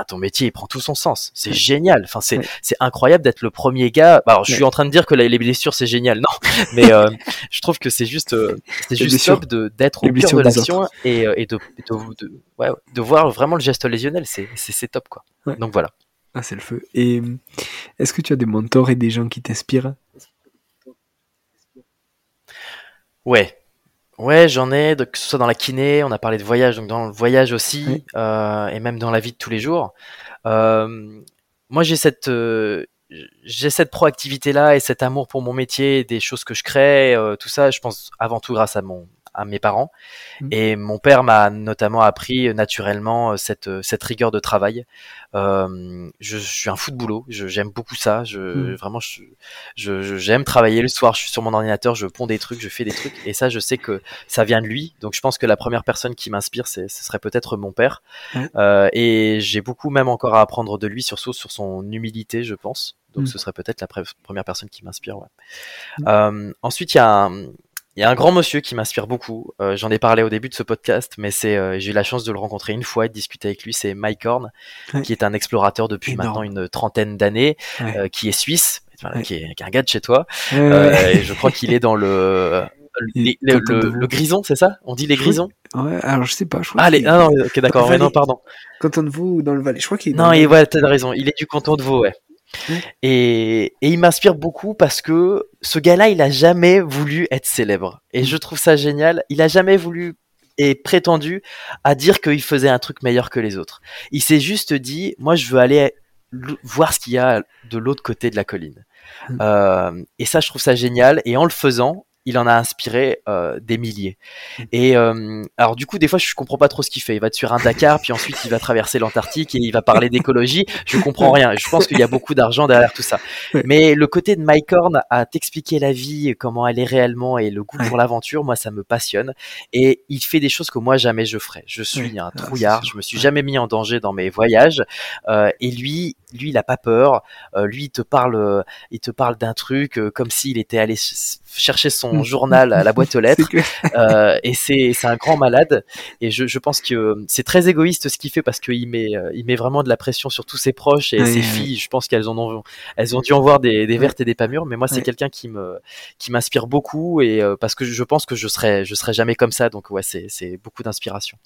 ton métier il prend tout son sens. C'est génial. Enfin, c'est c'est incroyable d'être le premier gars. Bah, alors, je suis en train de dire que les blessures c'est génial, non, mais euh, je trouve que c'est juste euh, c'est juste top de d'être au cœur de l'action et, euh, et de de, ouais, de voir vraiment le geste lésionnel. C'est c'est top quoi. Donc voilà. Ah, c'est le feu. Et est-ce que tu as des mentors et des gens qui t'inspirent? Ouais, Ouais, j'en ai, que ce soit dans la kiné, on a parlé de voyage, donc dans le voyage aussi, euh, et même dans la vie de tous les jours. Euh, moi, j'ai cette, euh, j'ai cette proactivité là et cet amour pour mon métier, des choses que je crée, tout ça. Je pense avant tout grâce à mon à mes parents. Mmh. Et mon père m'a notamment appris euh, naturellement euh, cette, euh, cette rigueur de travail. Euh, je, je, suis un fou de boulot, j'aime beaucoup ça. Je, mmh. Vraiment, j'aime je, j'aime travailler le soir. Je suis sur mon ordinateur, je ponds des trucs, je fais des trucs. Et ça, je sais que ça vient de lui. Donc, je pense que la première personne qui m'inspire, ce serait peut-être mon père. Euh, et j'ai beaucoup même encore à apprendre de lui, surtout sur son humilité, je pense. Donc, mmh. ce serait peut-être la première personne qui m'inspire. Ouais. Euh, ensuite, il y a un il y a un grand monsieur qui m'inspire beaucoup. Euh, J'en ai parlé au début de ce podcast, mais c'est euh, j'ai eu la chance de le rencontrer une fois et de discuter avec lui. C'est Mike Horn, qui est un explorateur depuis maintenant une trentaine d'années, euh, qui est suisse, qui, est, un gars de chez toi. Et je crois qu'il est dans le le, le, grison, c'est ça? On dit les grisons? Ouais, alors je sais pas. Je crois ah, les... ah non, ok, d'accord. Non, pardon. Canton de Vaud ou dans le Valais Je crois qu'il est. Non, ouais, t'as raison. Il est du canton de Vaud, ouais. Et, et, il m'inspire beaucoup parce que ce gars-là, il a jamais voulu être célèbre. Et je trouve ça génial. Il a jamais voulu et prétendu à dire qu'il faisait un truc meilleur que les autres. Il s'est juste dit, moi, je veux aller voir ce qu'il y a de l'autre côté de la colline. Mm. Euh, et ça, je trouve ça génial. Et en le faisant, il en a inspiré euh, des milliers. Et euh, alors du coup, des fois, je comprends pas trop ce qu'il fait. Il va sur un Dakar, puis ensuite il va traverser l'Antarctique et il va parler d'écologie. Je comprends rien. Je pense qu'il y a beaucoup d'argent derrière tout ça. Mais le côté de Mike Horn à t'expliquer la vie, comment elle est réellement et le goût pour l'aventure, moi, ça me passionne. Et il fait des choses que moi jamais je ferais. Je suis un ah, trouillard. Je me suis jamais mis en danger dans mes voyages. Euh, et lui, lui, il a pas peur. Euh, lui, il te parle, euh, il te parle d'un truc euh, comme s'il était allé chercher son journal à la boîte aux lettres. et c'est c'est un grand malade. Et je, je pense que c'est très égoïste ce qu'il fait parce qu'il met il met vraiment de la pression sur tous ses proches et ses filles. Je pense qu'elles en ont elles ont dû en voir des, des vertes et des pas mûres. Mais moi, c'est quelqu'un qui me qui m'inspire beaucoup et parce que je pense que je serais je serais jamais comme ça. Donc ouais, c'est c'est beaucoup d'inspiration.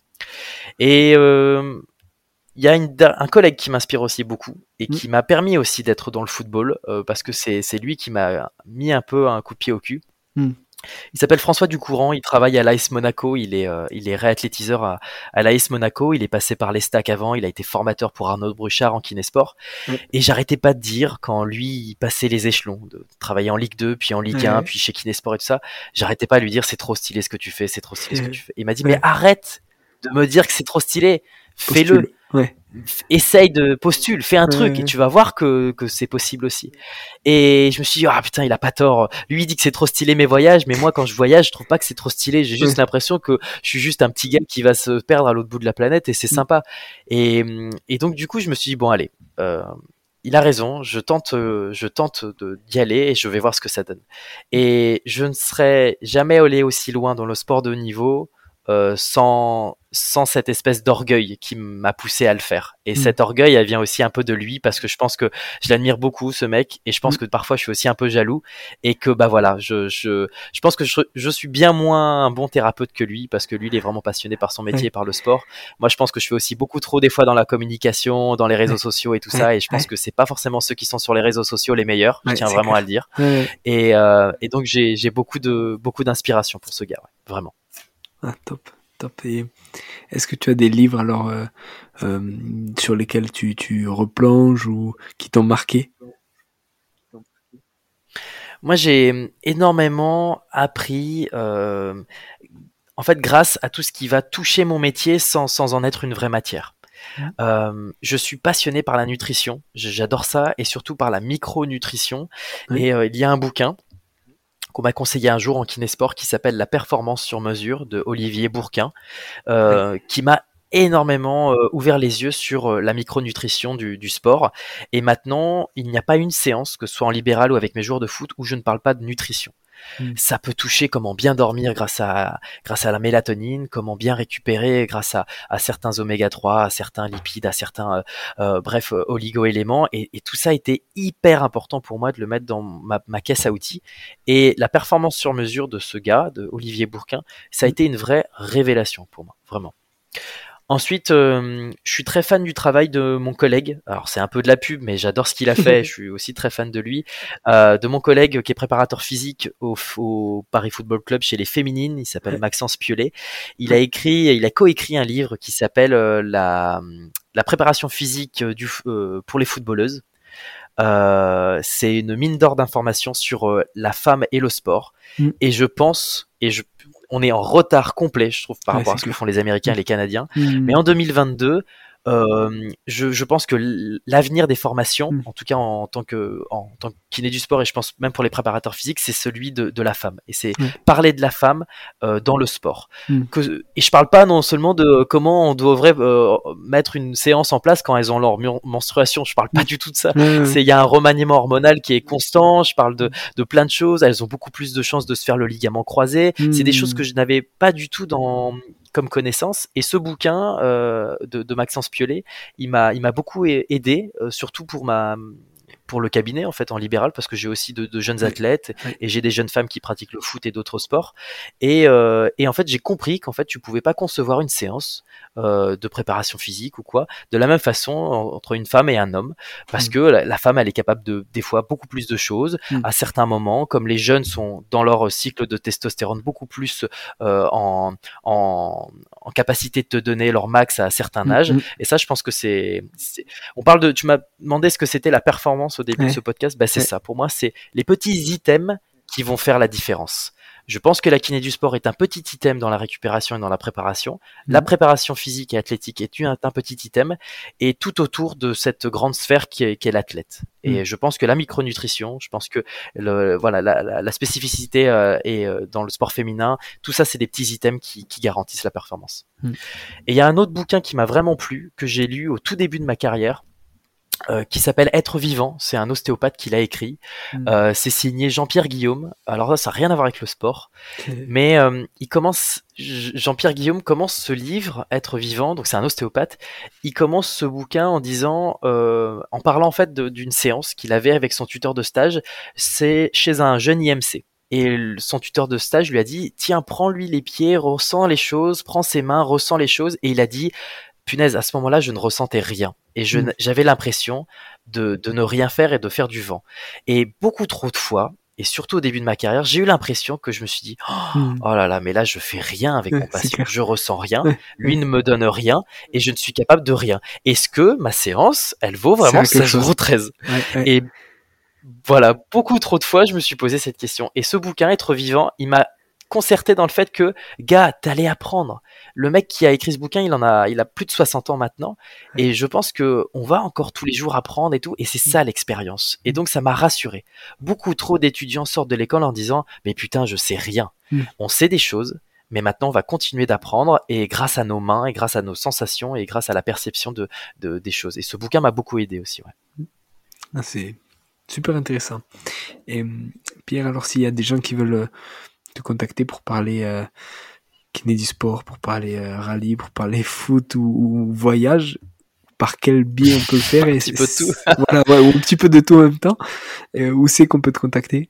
Et il y a un collègue qui m'inspire aussi beaucoup et qui mm. m'a permis aussi d'être dans le football euh, parce que c'est lui qui m'a mis un peu un coup de pied au cul. Mm. Il s'appelle François Ducourant, il travaille à l'AS Monaco, il est, euh, il est réathlétiseur à, à l'AS Monaco, il est passé par l'Estac avant, il a été formateur pour Arnaud Bruchard en kinésport. Mm. Et j'arrêtais pas de dire, quand lui il passait les échelons, de travailler en Ligue 2, puis en Ligue 1, puis chez Kinésport et tout ça, j'arrêtais pas de lui dire c'est trop stylé ce que tu fais, c'est trop stylé ce que tu fais. il m'a dit mais arrête de me dire que c'est trop stylé, fais-le. Essaye de postule, fais un truc et tu vas voir que, que c'est possible aussi. Et je me suis dit, ah putain, il a pas tort. Lui, il dit que c'est trop stylé mes voyages, mais moi, quand je voyage, je trouve pas que c'est trop stylé. J'ai juste l'impression que je suis juste un petit gars qui va se perdre à l'autre bout de la planète et c'est mm. sympa. Et, et donc, du coup, je me suis dit, bon, allez, euh, il a raison, je tente, je tente d'y aller et je vais voir ce que ça donne. Et je ne serais jamais allé aussi loin dans le sport de haut niveau euh, sans sans cette espèce d'orgueil qui m'a poussé à le faire. Et mm. cet orgueil, elle vient aussi un peu de lui parce que je pense que je l'admire beaucoup ce mec et je pense mm. que parfois je suis aussi un peu jaloux et que bah voilà, je je, je pense que je, je, suis bien moins un bon thérapeute que lui parce que lui il est vraiment passionné par son métier et par le sport. Moi je pense que je fais aussi beaucoup trop des fois dans la communication, dans les réseaux sociaux et tout ça et je pense que c'est pas forcément ceux qui sont sur les réseaux sociaux les meilleurs. Je tiens vraiment à le dire. Et euh, et donc j'ai j'ai beaucoup de beaucoup d'inspiration pour ce gars, vraiment. Ah, top, top. Et est-ce que tu as des livres alors euh, euh, sur lesquels tu, tu replonges ou qui t'ont marqué? Moi, j'ai énormément appris, euh, en fait, grâce à tout ce qui va toucher mon métier sans, sans en être une vraie matière. Mmh. je suis passionné par la nutrition, j'adore ça, et surtout par la micronutrition. Et il y a un bouquin qu'on m'a conseillé un jour en kinésport qui s'appelle La performance sur mesure de Olivier Bourquin, euh, qui m'a énormément euh, ouvert les yeux sur euh, la micronutrition du, du, sport. Et maintenant, il n'y a pas une séance, que ce soit en libéral ou avec mes joueurs de foot, où je ne parle pas de nutrition. Mm. Ça peut toucher comment bien dormir grâce à, grâce à la mélatonine, comment bien récupérer grâce à, à certains oméga 3, à certains lipides, à certains, euh, euh bref, euh, oligo-éléments. Et, et, tout ça a été hyper important pour moi de le mettre dans ma, ma, caisse à outils. Et la performance sur mesure de ce gars, de Olivier Bourquin, ça a mm. été une vraie révélation pour moi, vraiment. Ensuite, euh, je suis très fan du travail de mon collègue. Alors c'est un peu de la pub, mais j'adore ce qu'il a fait. je suis aussi très fan de lui. Euh, de mon collègue qui est préparateur physique au, Paris Football Club chez les féminines. Il s'appelle Maxence Piolet. Il a écrit, il a coécrit un livre qui s'appelle euh, la, la préparation physique du, pour les footballeuses. c'est une mine d'or d'informations sur la femme et le sport. Mm. Et je pense, et je, on est en retard complet, je trouve, par rapport à ce que font les Américains et les Canadiens. Mmh. Mais en 2022, euh, je, je, pense que l'avenir des formations, mm. en tout cas en, tant que en tant que kiné du sport et je pense même pour les préparateurs physiques, c'est celui de, de, la femme. Et c'est parler de la femme euh, dans le sport. Mm. Que, et je parle pas non seulement de comment on devrait euh, mettre une séance en place quand elles ont leur menstruation. Je parle pas du tout de ça. C'est il y a un remaniement hormonal qui est constant. Je parle de, de plein de choses. Elles ont beaucoup plus de chances de se faire le ligament croisé. C'est des choses que je n'avais pas du tout dans comme connaissance. Et ce bouquin euh, de, Maxence Piolet, il m'a, il m'a beaucoup aidé, euh, surtout pour ma pour le cabinet en fait en libéral parce que j'ai aussi de, jeunes athlètes et j'ai des jeunes femmes qui pratiquent le foot et d'autres sports. Et, euh, et en fait, j'ai compris qu'en fait, tu pouvais pas concevoir une séance euh, de préparation physique ou quoi de la même façon entre une femme et un homme parce mmh. que la, femme elle est capable de des fois beaucoup plus de choses mmh. à certains moments comme les jeunes sont dans leur cycle de testostérone beaucoup plus euh, en, en, en, capacité de te donner leur max à certains mmh, âges et ça je pense que c'est on parle de tu m'as demandé ce que c'était la performance au début de ce podcast bah c'est ça pour moi c'est les petits items qui vont faire la différence je pense que la kiné du sport est un petit item dans la récupération et dans la préparation. La mhm. préparation physique et athlétique est un, petit item et tout autour de cette grande sphère qui est, l'athlète. Et mhm. je pense que la micronutrition, je pense que le, voilà la, spécificité euh, et euh, dans le sport féminin, tout ça c'est des petits items qui, garantissent la performance. Mhm. Et il y a un autre bouquin qui m'a vraiment plu que j'ai lu au tout début de ma carrière euh, qui s'appelle Être vivant. C'est un ostéopathe qui l'a écrit. Hmm. Euh, c'est signé Jean-Pierre Guillaume. Alors là, ça n'a rien à voir avec le sport, mais euh, il commence. Jean-Pierre Guillaume commence ce livre Être vivant. Donc c'est un ostéopathe. Il commence ce bouquin en disant, en parlant en fait d'une séance qu'il avait avec son tuteur de stage. C'est chez un jeune IMC. Et son tuteur de stage lui a dit, tiens, prends-lui les pieds, ressens les choses, prends ses mains, ressens les choses. Et il a dit, punaise, à ce moment-là, je ne ressentais rien. Et je, mm. j'avais l'impression de, de, ne rien faire et de faire du vent. Et beaucoup trop de fois, et surtout au début de ma carrière, j'ai eu l'impression que je me suis dit, oh, mm. oh là là, mais là, je fais rien avec mon patient. Je ressens rien. Lui ne me donne rien et je ne suis capable de rien. Est-ce que ma séance, elle vaut vraiment 16 euros 13? Et voilà, beaucoup trop de fois, je me suis posé cette question. Et ce bouquin, Être vivant, il m'a concerté dans le fait que, gars, t'allais apprendre. Le mec qui a écrit ce bouquin, il en a, il a plus de 60 ans maintenant. Et je pense que on va encore tous les jours apprendre et tout. Et c'est ça l'expérience. Et donc, ça m'a rassuré. Beaucoup trop d'étudiants sortent de l'école en disant, mais putain, je sais rien. Mm. On sait des choses. Mais maintenant, on va continuer d'apprendre et grâce à nos mains et grâce à nos sensations et grâce à la perception de, des choses. Et ce bouquin m'a beaucoup aidé aussi. Ouais. Ah, c'est super intéressant. Et Pierre, alors s'il y a des gens qui veulent te contacter pour parler euh, kiné du sport, pour parler euh, rallye, pour parler foot ou, voyage, par quel biais on peut le faire et Un petit peu de tout. voilà, un petit peu de tout en même temps. où c'est qu'on peut te contacter?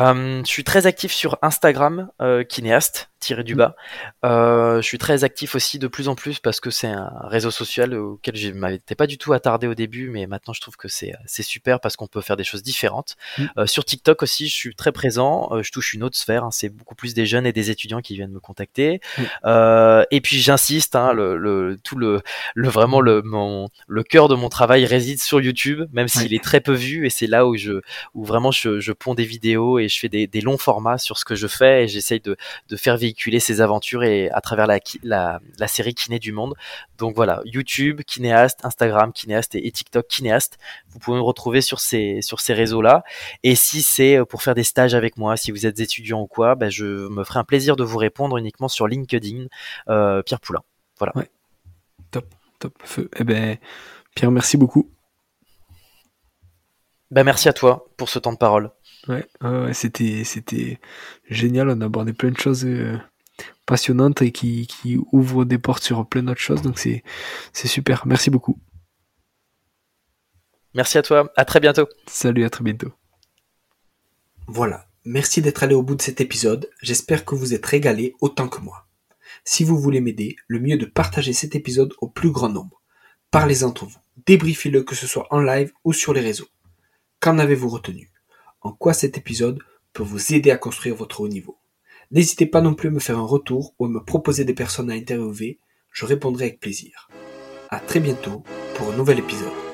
Euh, je suis très actif sur Instagram, euh, Kinéaste, tiré du bas. Euh, je suis très actif aussi de plus en plus parce que c'est un réseau social auquel je m'étais pas du tout attardé au début, mais maintenant je trouve que c'est super parce qu'on peut faire des choses différentes. Mm. Euh, sur TikTok aussi, je suis très présent. Je touche une autre sphère. Hein, c'est beaucoup plus des jeunes et des étudiants qui viennent me contacter. Mm. Euh, et puis j'insiste, hein, le, le, tout le, le vraiment le mon le cœur de mon travail réside sur YouTube, même s'il est très peu vu. Et c'est là où je où vraiment je, je ponds des vidéos et je fais des, des longs formats sur ce que je fais et j'essaye de de faire véhiculer ses aventures et à travers la, la, la série Kiné du Monde. Donc voilà, YouTube, Kinéaste, Instagram, Kinéaste et, TikTok, Kinéaste. Vous pouvez me retrouver sur ces, sur ces réseaux-là. Et si c'est pour faire des stages avec moi, si vous êtes étudiant ou quoi, ben je me ferai un plaisir de vous répondre uniquement sur LinkedIn, euh, Pierre Poulain. Voilà. Ouais. Top, top, feu. Eh ben, Pierre, merci beaucoup. Ben merci à toi pour ce temps de parole. Ouais, c'était, c'était génial. On a abordé plein de choses euh, passionnantes et qui, qui ouvrent des portes sur plein d'autres choses. Donc c'est, c'est super. Merci beaucoup. Merci à toi. À très bientôt. Salut, à très bientôt. Voilà. Merci d'être allé au bout de cet épisode. J'espère que vous êtes régalé autant que moi. Si vous voulez m'aider, le mieux est de partager cet épisode au plus grand nombre. Parlez entre vous. Débriefez-le que ce soit en live ou sur les réseaux. Qu'en avez-vous retenu? En quoi cet épisode peut vous aider à construire votre haut niveau. N'hésitez pas non plus à me faire un retour ou à me proposer des personnes à interviewer, je répondrai avec plaisir. À très bientôt pour un nouvel épisode.